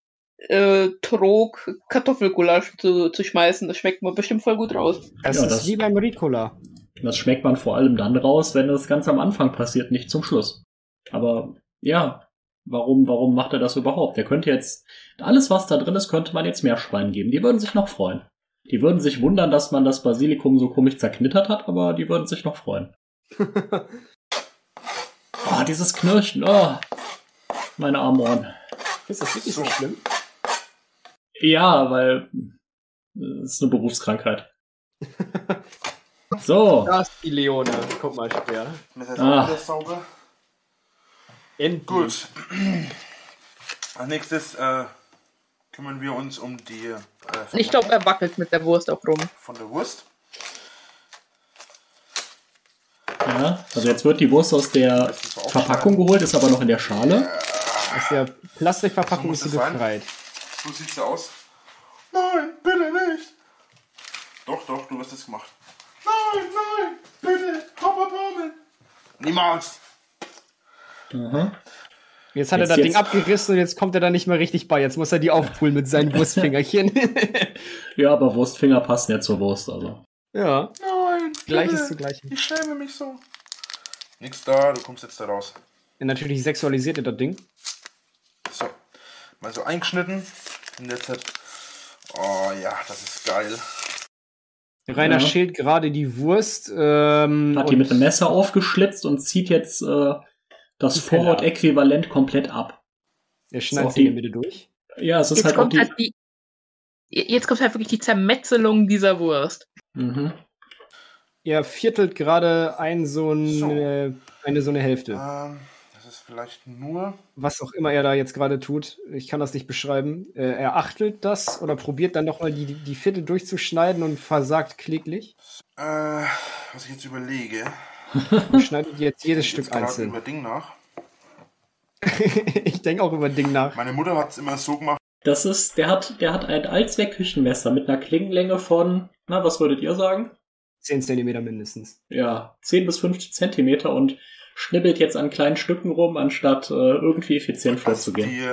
äh, Trog Kartoffelgulasch zu, zu schmeißen. Das schmeckt mir bestimmt voll gut raus. Es Ja, ist das- wie beim Ricola. Das schmeckt man vor allem dann raus, wenn es ganz am Anfang passiert, nicht zum Schluss. Aber ja, warum, warum macht er das überhaupt? Er könnte jetzt, alles was da drin ist, könnte man jetzt Meerschwein geben. Die würden sich noch freuen. Die würden sich wundern, dass man das Basilikum so komisch zerknittert hat, aber die würden sich noch freuen. Oh, dieses Knirschen, oh, meine armen Ohren. Ist das wirklich so schlimm? Ja, weil es ist eine Berufskrankheit. So. Da ist die Leone. Guck mal, schwer. Ist jetzt Ah. auch wieder sauber. Endlich. Gut. Als nächstes äh, kümmern wir uns um die äh, Ich glaube, er wackelt mit der Wurst auch rum. von der Wurst. Ja, also jetzt wird die Wurst aus der Verpackung geholt, ist aber noch in der Schale. Aus der Plastikverpackung So ist sie befreit. So sieht's aus. Nein, bitte nicht. Doch, doch, du hast es gemacht. Nein, nein, bitte, Papa Baumel. Niemals. Aha. Jetzt hat er Jetzt- das jetzt- Ding abgerissen und jetzt kommt er da nicht mehr richtig bei. Jetzt muss er die aufpulen mit seinen Wurstfingerchen. Ja, aber Wurstfinger passen ja zur Wurst, also. ja, Nein, gleiches bitte. zu gleichem. Ich schäme mich so. Nix da, du kommst jetzt da raus. Ja, natürlich sexualisiert er das Ding. So, mal so eingeschnitten. Und jetzt hat. Oh ja, das ist geil. Rainer Ja. schält gerade die Wurst. Ähm, Hat die mit einem Messer aufgeschlitzt und zieht jetzt äh, das Die. Vorhaut-Äquivalent komplett ab. Er So, schneidet die- sie in der Mitte durch. Ja, es ist Jetzt halt auch kommt die. halt die. Jetzt kommt halt wirklich die Zermetzelung dieser Wurst. Mhm. Er viertelt gerade ein so, ein, So. äh, eine so eine Hälfte. Ähm, das ist vielleicht nur. Was auch immer er da jetzt gerade tut. Ich kann das nicht beschreiben. Äh, er achtelt das oder probiert dann nochmal die, die Viertel durchzuschneiden und versagt kläglich. Äh, was ich jetzt überlege. Und schneidet jetzt jedes Ich Stück einzeln. über Ding nach. ich denke auch über Ding nach. Meine Mutter hat es immer so gemacht. Das ist, der hat, der hat ein Allzweck-Küchenmesser mit einer Klingenlänge von, na, was würdet ihr sagen? 10 Zentimeter mindestens. Ja, 10 bis 50 Zentimeter und schnibbelt jetzt an kleinen Stücken rum, anstatt äh, irgendwie effizient vorzugehen. Die,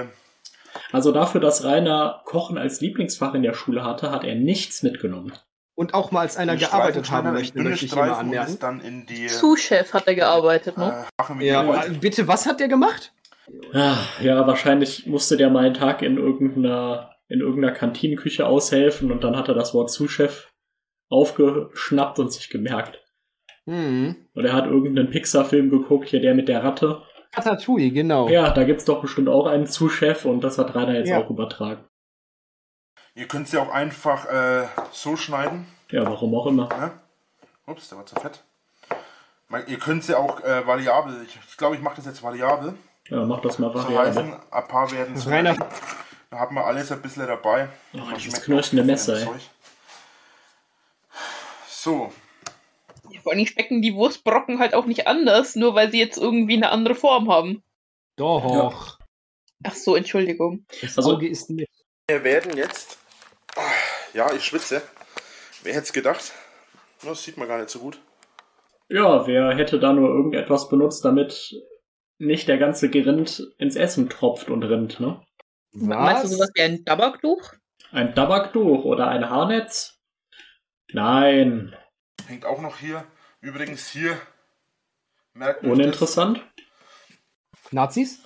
Also dafür, dass Rainer Kochen als Lieblingsfach in der Schule hatte, hat er nichts mitgenommen. Und auch mal als einer gearbeitet haben möchte, möchte ich und anmerken. ist dann in die Sous-Chef hat er gearbeitet, ne? äh, Ja, aber bitte, was hat der gemacht? Ja, wahrscheinlich musste der mal einen Tag in irgendeiner, in irgendeiner Kantinenküche aushelfen und dann hat er das Wort Zuschef aufgeschnappt und sich gemerkt. Hm. Und er hat irgendeinen Pixar-Film geguckt, hier der mit der Ratte. Ratatouille, genau. Ja, da gibt's doch bestimmt auch einen Zuschef und das hat Rainer jetzt Ja. auch übertragen. Ihr könnt sie auch einfach äh, so schneiden. Ja, warum auch immer. Ne? Ups, der war zu fett. Man- Ihr könnt sie auch äh, variabel. Ich glaube, ich, glaub, ich mache das jetzt variabel. Ja, mach das mal So variabel. heißen, ein paar werden so. Rainer- Da hat man alles ein bisschen dabei. Oh, Man dieses knirschende Messer, ey. Zeug. So, Vor allem schmecken die Wurstbrocken halt auch nicht anders, nur weil sie jetzt irgendwie eine andere Form haben. Doch. Ach so, Entschuldigung. Das Also- Auge ist mit. wir werden jetzt. Ja, ich schwitze. Wer hätte es gedacht? Das sieht man gar nicht so gut. Ja, wer hätte da nur irgendetwas benutzt, damit nicht der ganze Gerind ins Essen tropft und rinnt, ne? Meinst du sowas wie ein Tabaktuch? Ein Tabaktuch oder ein Haarnetz? Nein, Hängt auch noch hier. Übrigens hier. Merkt uninteressant. Nazis?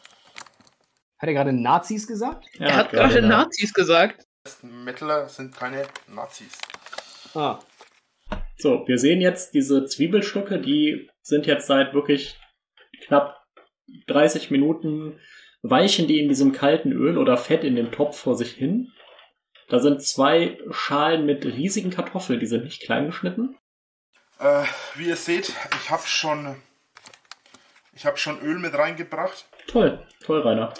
Hat er gerade Nazis gesagt? Ja, er hat gerade na- Nazis gesagt. Das. Metaller sind keine Nazis. Ah. So, wir sehen jetzt diese Zwiebelstücke, die sind jetzt seit wirklich knapp 30 Minuten weichen die in diesem kalten Öl oder Fett in dem Topf vor sich hin. Da sind zwei Schalen mit riesigen Kartoffeln, die sind nicht klein geschnitten. Äh, wie ihr seht, ich habe schon. Ich habe schon Öl mit reingebracht. Toll, toll, Rainer.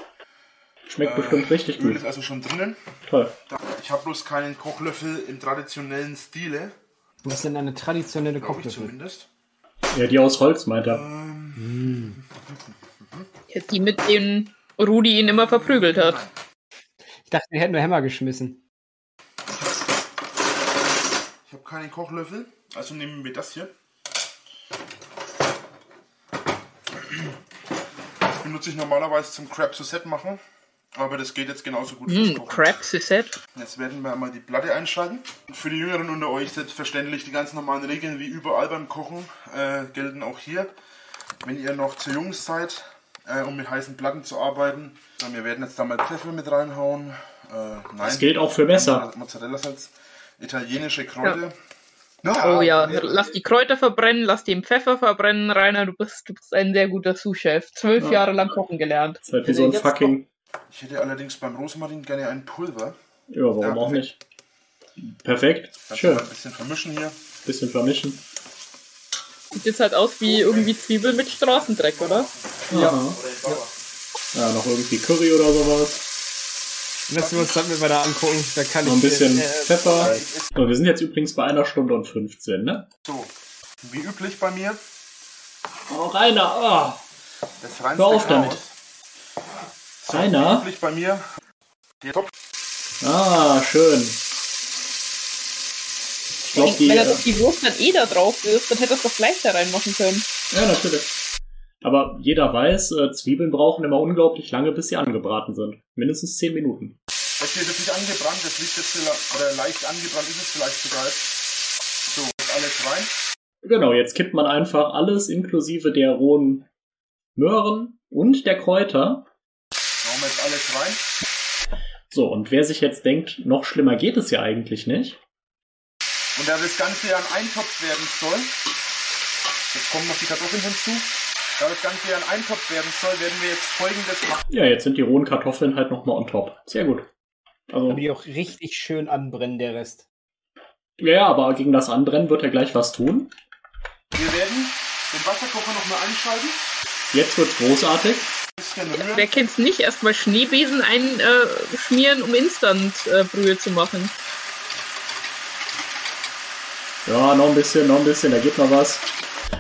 Schmeckt Äh, bestimmt richtig Öl gut. ist also schon drinnen. Toll. Ich habe bloß keinen Kochlöffel im traditionellen Stile. Was ist denn eine traditionelle Kochlöffel? zumindest. Ja, die aus Holz, meint er. Ähm, Ja, Die mit denen Rudi ihn immer verprügelt hat. Ich dachte, wir hätten nur Hämmer geschmissen. Ich habe keinen Kochlöffel, also nehmen wir das hier. Das benutze ich normalerweise zum Crab Suzette machen, aber das geht jetzt genauso gut fürs Hm, Kochen. Crab Suzette. Jetzt werden wir einmal die Platte einschalten. Für die Jüngeren unter euch selbstverständlich die ganz normalen Regeln wie überall beim Kochen äh, gelten auch hier. Wenn ihr noch zu jung seid, äh, um mit heißen Platten zu arbeiten, dann wir werden jetzt da mal Pfeffer mit reinhauen. Äh, nein, Das gilt auch für Messer. Mozzarella-Salz, italienische Kräuter. Oh ja, mehr- lass die Kräuter verbrennen, lass den Pfeffer verbrennen, Rainer, du bist, du bist ein sehr guter Sous-Chef. Zwölf Ja. Jahre lang kochen gelernt. Das ist halt wie so ein fucking. Ich hätte allerdings beim Rosmarin gerne ein Pulver. Ja, warum Ja, auch perfekt. nicht? Perfekt. Kannst Schön. ein bisschen vermischen hier. Bisschen vermischen. Sieht jetzt halt aus wie irgendwie Zwiebel mit Straßendreck, oder? Ja. Aha. Ja, noch irgendwie Curry oder sowas. Lassen wir uns das mit mal da angucken. Da kann Noch ein bisschen äh, Pfeffer. So, wir sind jetzt übrigens bei einer Stunde und 15, ne? So, wie üblich bei mir, Oh, Rainer, das Hör auf damit. Chaos. Rainer. üblich bei mir, der Topf. Ah, schön. Ich glaube, die. Wenn er doch die Wurst dann eh da drauf ist, dann hätte er es doch gleich da reinmachen können. ja, natürlich. Aber jeder weiß, äh, Zwiebeln brauchen immer unglaublich lange, bis sie angebraten sind. Mindestens 10 Minuten. Das hier wird nicht angebrannt, das liegt jetzt vielleicht, oder leicht angebrannt ist es vielleicht sogar jetzt. So, alles rein. Genau, jetzt kippt man einfach alles inklusive der rohen Möhren und der Kräuter. Machen wir jetzt alles rein. So, und wer sich jetzt denkt, noch schlimmer geht es ja eigentlich nicht. Und da das Ganze ja ein Eintopf werden soll, jetzt kommen noch die Kartoffeln hinzu, da das Ganze ja ein Eintopf werden soll, werden wir jetzt folgendes machen. Ja, jetzt sind die rohen Kartoffeln halt nochmal on top. Sehr gut. Also, Aber die auch richtig schön anbrennen, der Rest. ja, ja, aber gegen das Anbrennen wird er gleich was tun. Wir werden den Wasserkocher nochmal einschalten, Jetzt wird's großartig. Wer kennt's nicht? Erstmal Schneebesen einschmieren, um Instant-Brühe zu machen. Ja, noch ein bisschen, noch ein bisschen, da geht noch was.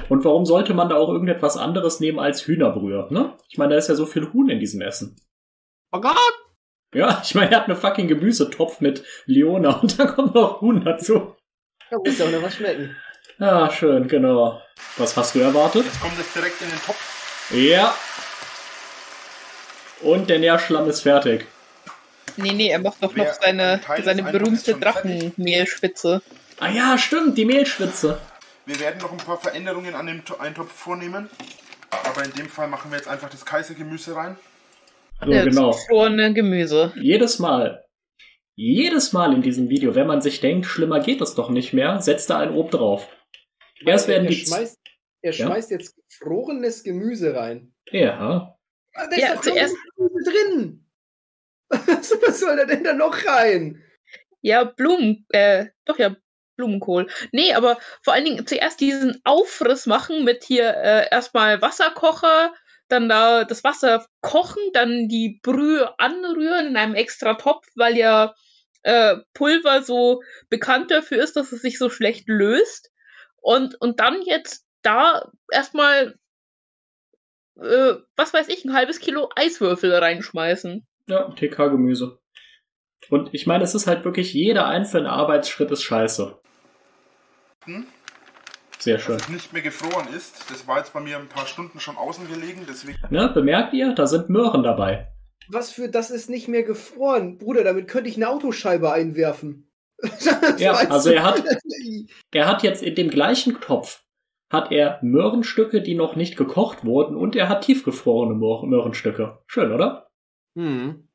Und warum sollte man da auch irgendetwas anderes nehmen als Hühnerbrühe, ne? Ich meine, da ist ja so viel Huhn in diesem Essen. Oh Gott! Ja, ich meine, er hat eine fucking Gemüsetopf mit Leona und da kommt noch Huhn dazu. Da muss ja auch noch was schmecken. Ah, schön, genau. Was hast du erwartet? Jetzt kommt es direkt in den Topf. Ja. Und der Nährschlamm ist fertig. Nee, nee, er macht doch noch seine, ein seine berühmte. Drachenmehlspitze. Ah ja, stimmt, die Mehlschwitze. Wir werden noch ein paar Veränderungen an dem To- Eintopf vornehmen. Aber in dem Fall machen wir jetzt einfach das Kaisergemüse rein. So, Ja, genau. Gefrorene Gemüse. Jedes Mal. Jedes Mal in diesem Video, wenn man sich denkt, schlimmer geht es doch nicht mehr, setzt da einen oben drauf. Erst werden er die. schmeißt, er Ja? schmeißt jetzt gefrorenes Gemüse rein. Ja. Ah, Da Ja, doch zuerst- drin. Was was soll da denn da noch rein? Ja, Blumen, äh, doch ja, Blumenkohl. Nee, aber vor allen Dingen zuerst diesen Aufriss machen mit hier äh, erstmal Wasserkocher, dann da das Wasser kochen, dann die Brühe anrühren in einem extra Topf, weil ja äh, Pulver so bekannt dafür ist, dass es sich so schlecht löst. Und, und dann jetzt da erstmal, äh, was weiß ich, ein halbes Kilo Eiswürfel reinschmeißen. Ja, TK-Gemüse. Und ich meine, es ist halt wirklich, jeder einzelne Arbeitsschritt ist scheiße. Hm? Sehr Dass schön. es nicht mehr gefroren ist. Das war jetzt bei mir ein paar Stunden schon außen gelegen, deswegen Ne, bemerkt ihr? Da sind Möhren dabei. Was für, das ist nicht mehr gefroren. Bruder, damit könnte ich eine Autoscheibe einwerfen. Ja, also er hat- Er hat jetzt in dem gleichen Topf hat er Möhrenstücke, die noch nicht gekocht wurden, und er hat tiefgefrorene Möhr- Möhrenstücke. Schön, oder? Hm.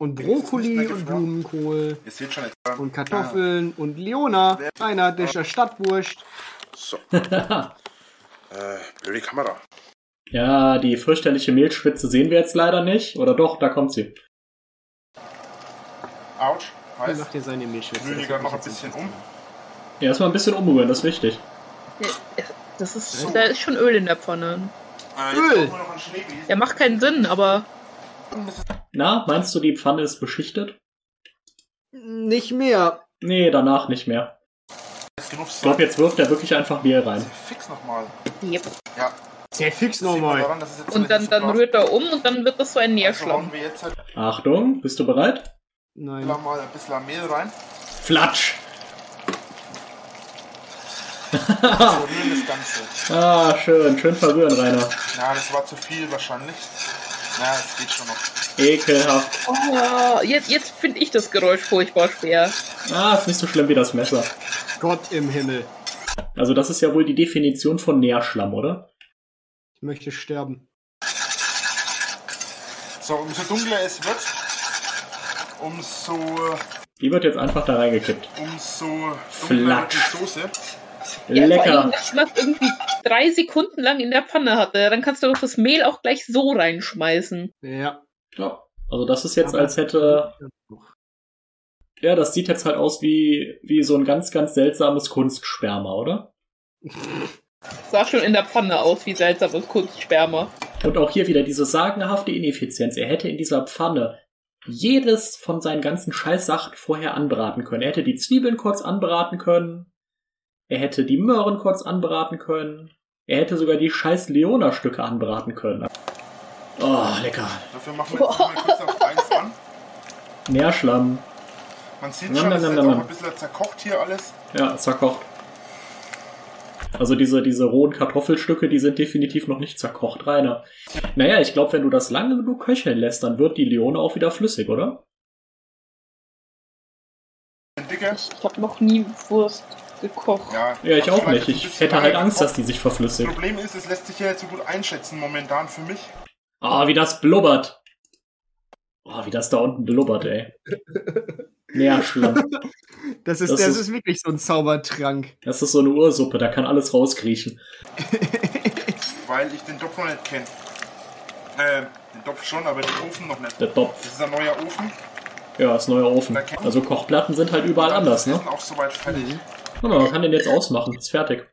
Und Brokkoli und? Blumenkohl ihr seht schon jetzt. und Kartoffeln und Leona, einer der Stadtwurst. So, äh, blöde Kamera. ja, die fürchterliche Mehlschwitze sehen wir jetzt leider nicht. Oder doch, da kommt sie. Autsch, Hier heiß. macht ihr seine das gerade noch ein bisschen um. Erstmal ein bisschen umrühren, das ist wichtig. Das ist, da ist schon Öl in der Pfanne. Äh, Öl. Ja, macht keinen Sinn, aber Na, meinst du, die Pfanne ist beschichtet? Nicht mehr. Nee, danach nicht mehr. Ich glaube, jetzt wirft er wirklich einfach Mehl rein. Fix nochmal. yep. Ja, Sehr fix nochmal. Und dann, so dann rührt er um und dann wird das so ein Also Nährschlamm. halt Achtung, bist du bereit? Nein. mal ein bisschen Mehl rein. Flatsch! So rühren das Ganze. Ah, schön, schön verrühren, Rainer. Ja, das war zu viel wahrscheinlich. Ja, es geht schon noch. Ekelhaft. Oh, jetzt jetzt finde ich das Geräusch furchtbar schwer. Ah, ist nicht so schlimm wie das Messer. Gott im Himmel. Also das ist ja wohl die Definition von Nährschlamm, oder? Ich möchte sterben. So, umso dunkler es wird, umso, Die wird jetzt einfach da reingekippt. umso dunkler wird Flatsch. die Soße. Ja, vor allem, Lecker. dass man es irgendwie drei Sekunden lang in der Pfanne hatte. Dann kannst du doch das Mehl auch gleich so reinschmeißen. Ja. Ja. Also das ist jetzt, als hätte Ja, das sieht jetzt halt aus wie, wie so ein ganz, ganz seltsames Kunstsperma, oder? Sah schon in der Pfanne aus wie seltsames Kunstsperma. Und auch hier wieder diese sagenhafte Ineffizienz. Er hätte in dieser Pfanne jedes von seinen ganzen Scheißsachen vorher anbraten können. Er hätte die Zwiebeln kurz anbraten können. Er hätte die Möhren kurz anbraten können. Er hätte sogar die scheiß Leona-Stücke anbraten können. Oh, lecker. Dafür machen wir jetzt mal kurz auf eins an. Meerschlamm. Man sieht schon, das ist auch ein bisschen zerkocht hier alles. Ja, zerkocht. Also diese, diese rohen Kartoffelstücke, die sind definitiv noch nicht zerkocht, Rainer. Naja, ich glaube, wenn du das lange genug köcheln lässt, dann wird die Leone auch wieder flüssig, oder? Ich habe noch nie Wurst gekocht. Ja, Ja, ich hab's auch nicht. ein Ich hätte halt Angst, dass die sich Das verflüssigt. Problem ist, es lässt sich ja jetzt so gut einschätzen momentan für mich. Ah, wie das blubbert. Oh, wie das da unten blubbert, ey. Meerschlamm. Das ist, Das das, ist- ist, wirklich so ein Zaubertrank. Das ist so eine Ursuppe, da kann alles rauskriechen. Weil ich den Topf noch nicht kenne. Äh, den Topf schon, aber den Ofen noch nicht. Der Das Topf. ist ein neuer Ofen. Ja, ist neuer Ofen. Also Kochplatten sind halt überall anders, Das ne? ist auch soweit fertig. Ja, man kann den jetzt ausmachen. Ist fertig.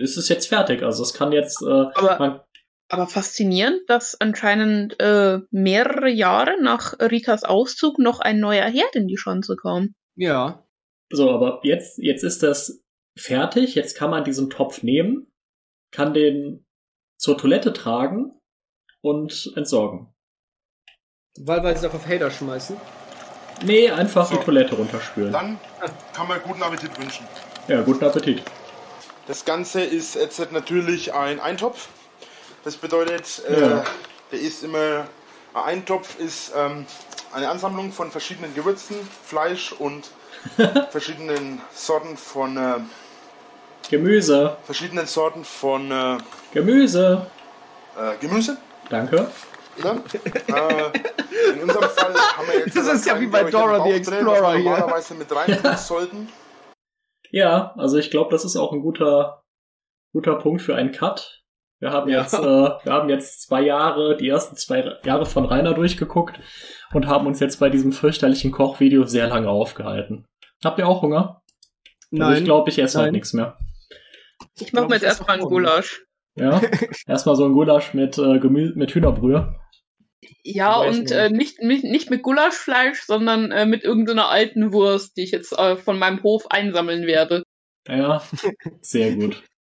Es ist jetzt fertig, also es kann jetzt, äh, Aber, man, aber faszinierend, dass anscheinend äh, mehrere Jahre nach Rikas Auszug noch ein neuer Herd in die Schanze kam. Ja. so, aber jetzt, jetzt ist das fertig, jetzt kann man diesen Topf nehmen, kann den zur Toilette tragen und entsorgen. Wahlweise auch auf Hater schmeißen. Nee, einfach So. die Toilette runterspülen. Dann kann man guten Appetit wünschen. Ja, guten Appetit. Das Ganze ist jetzt natürlich ein Eintopf. Das bedeutet, äh, Ja. der ist immer, ein Eintopf ist ähm, eine Ansammlung von verschiedenen Gewürzen, Fleisch und verschiedenen Sorten von äh, Gemüse. verschiedenen Sorten von äh, Gemüse. äh, Gemüse. Danke. Ne? äh, in unserem Fall haben wir jetzt Das ist ja wie bei Dora the drin, was wir Explorer hier. normalerweise mit rein sollten. Ja, also ich glaube, das ist auch ein guter, guter Punkt für einen Cut. Wir haben Ja. jetzt, äh, wir haben jetzt zwei Jahre, die ersten zwei Jahre von Rainer durchgeguckt und haben uns jetzt bei diesem fürchterlichen Kochvideo sehr lange aufgehalten. Habt ihr auch Hunger? Also ich glaube, ich esse Nein. nichts mehr. Ich mache mir jetzt erstmal einen. Gulasch. Ja, erstmal so ein Gulasch mit äh, Gemü mit Hühnerbrühe. Ja, und nicht. äh, nicht, nicht, nicht mit Gulaschfleisch, sondern äh, mit irgendeiner alten Wurst, die ich jetzt äh, von meinem Hof einsammeln werde. Ja, sehr gut.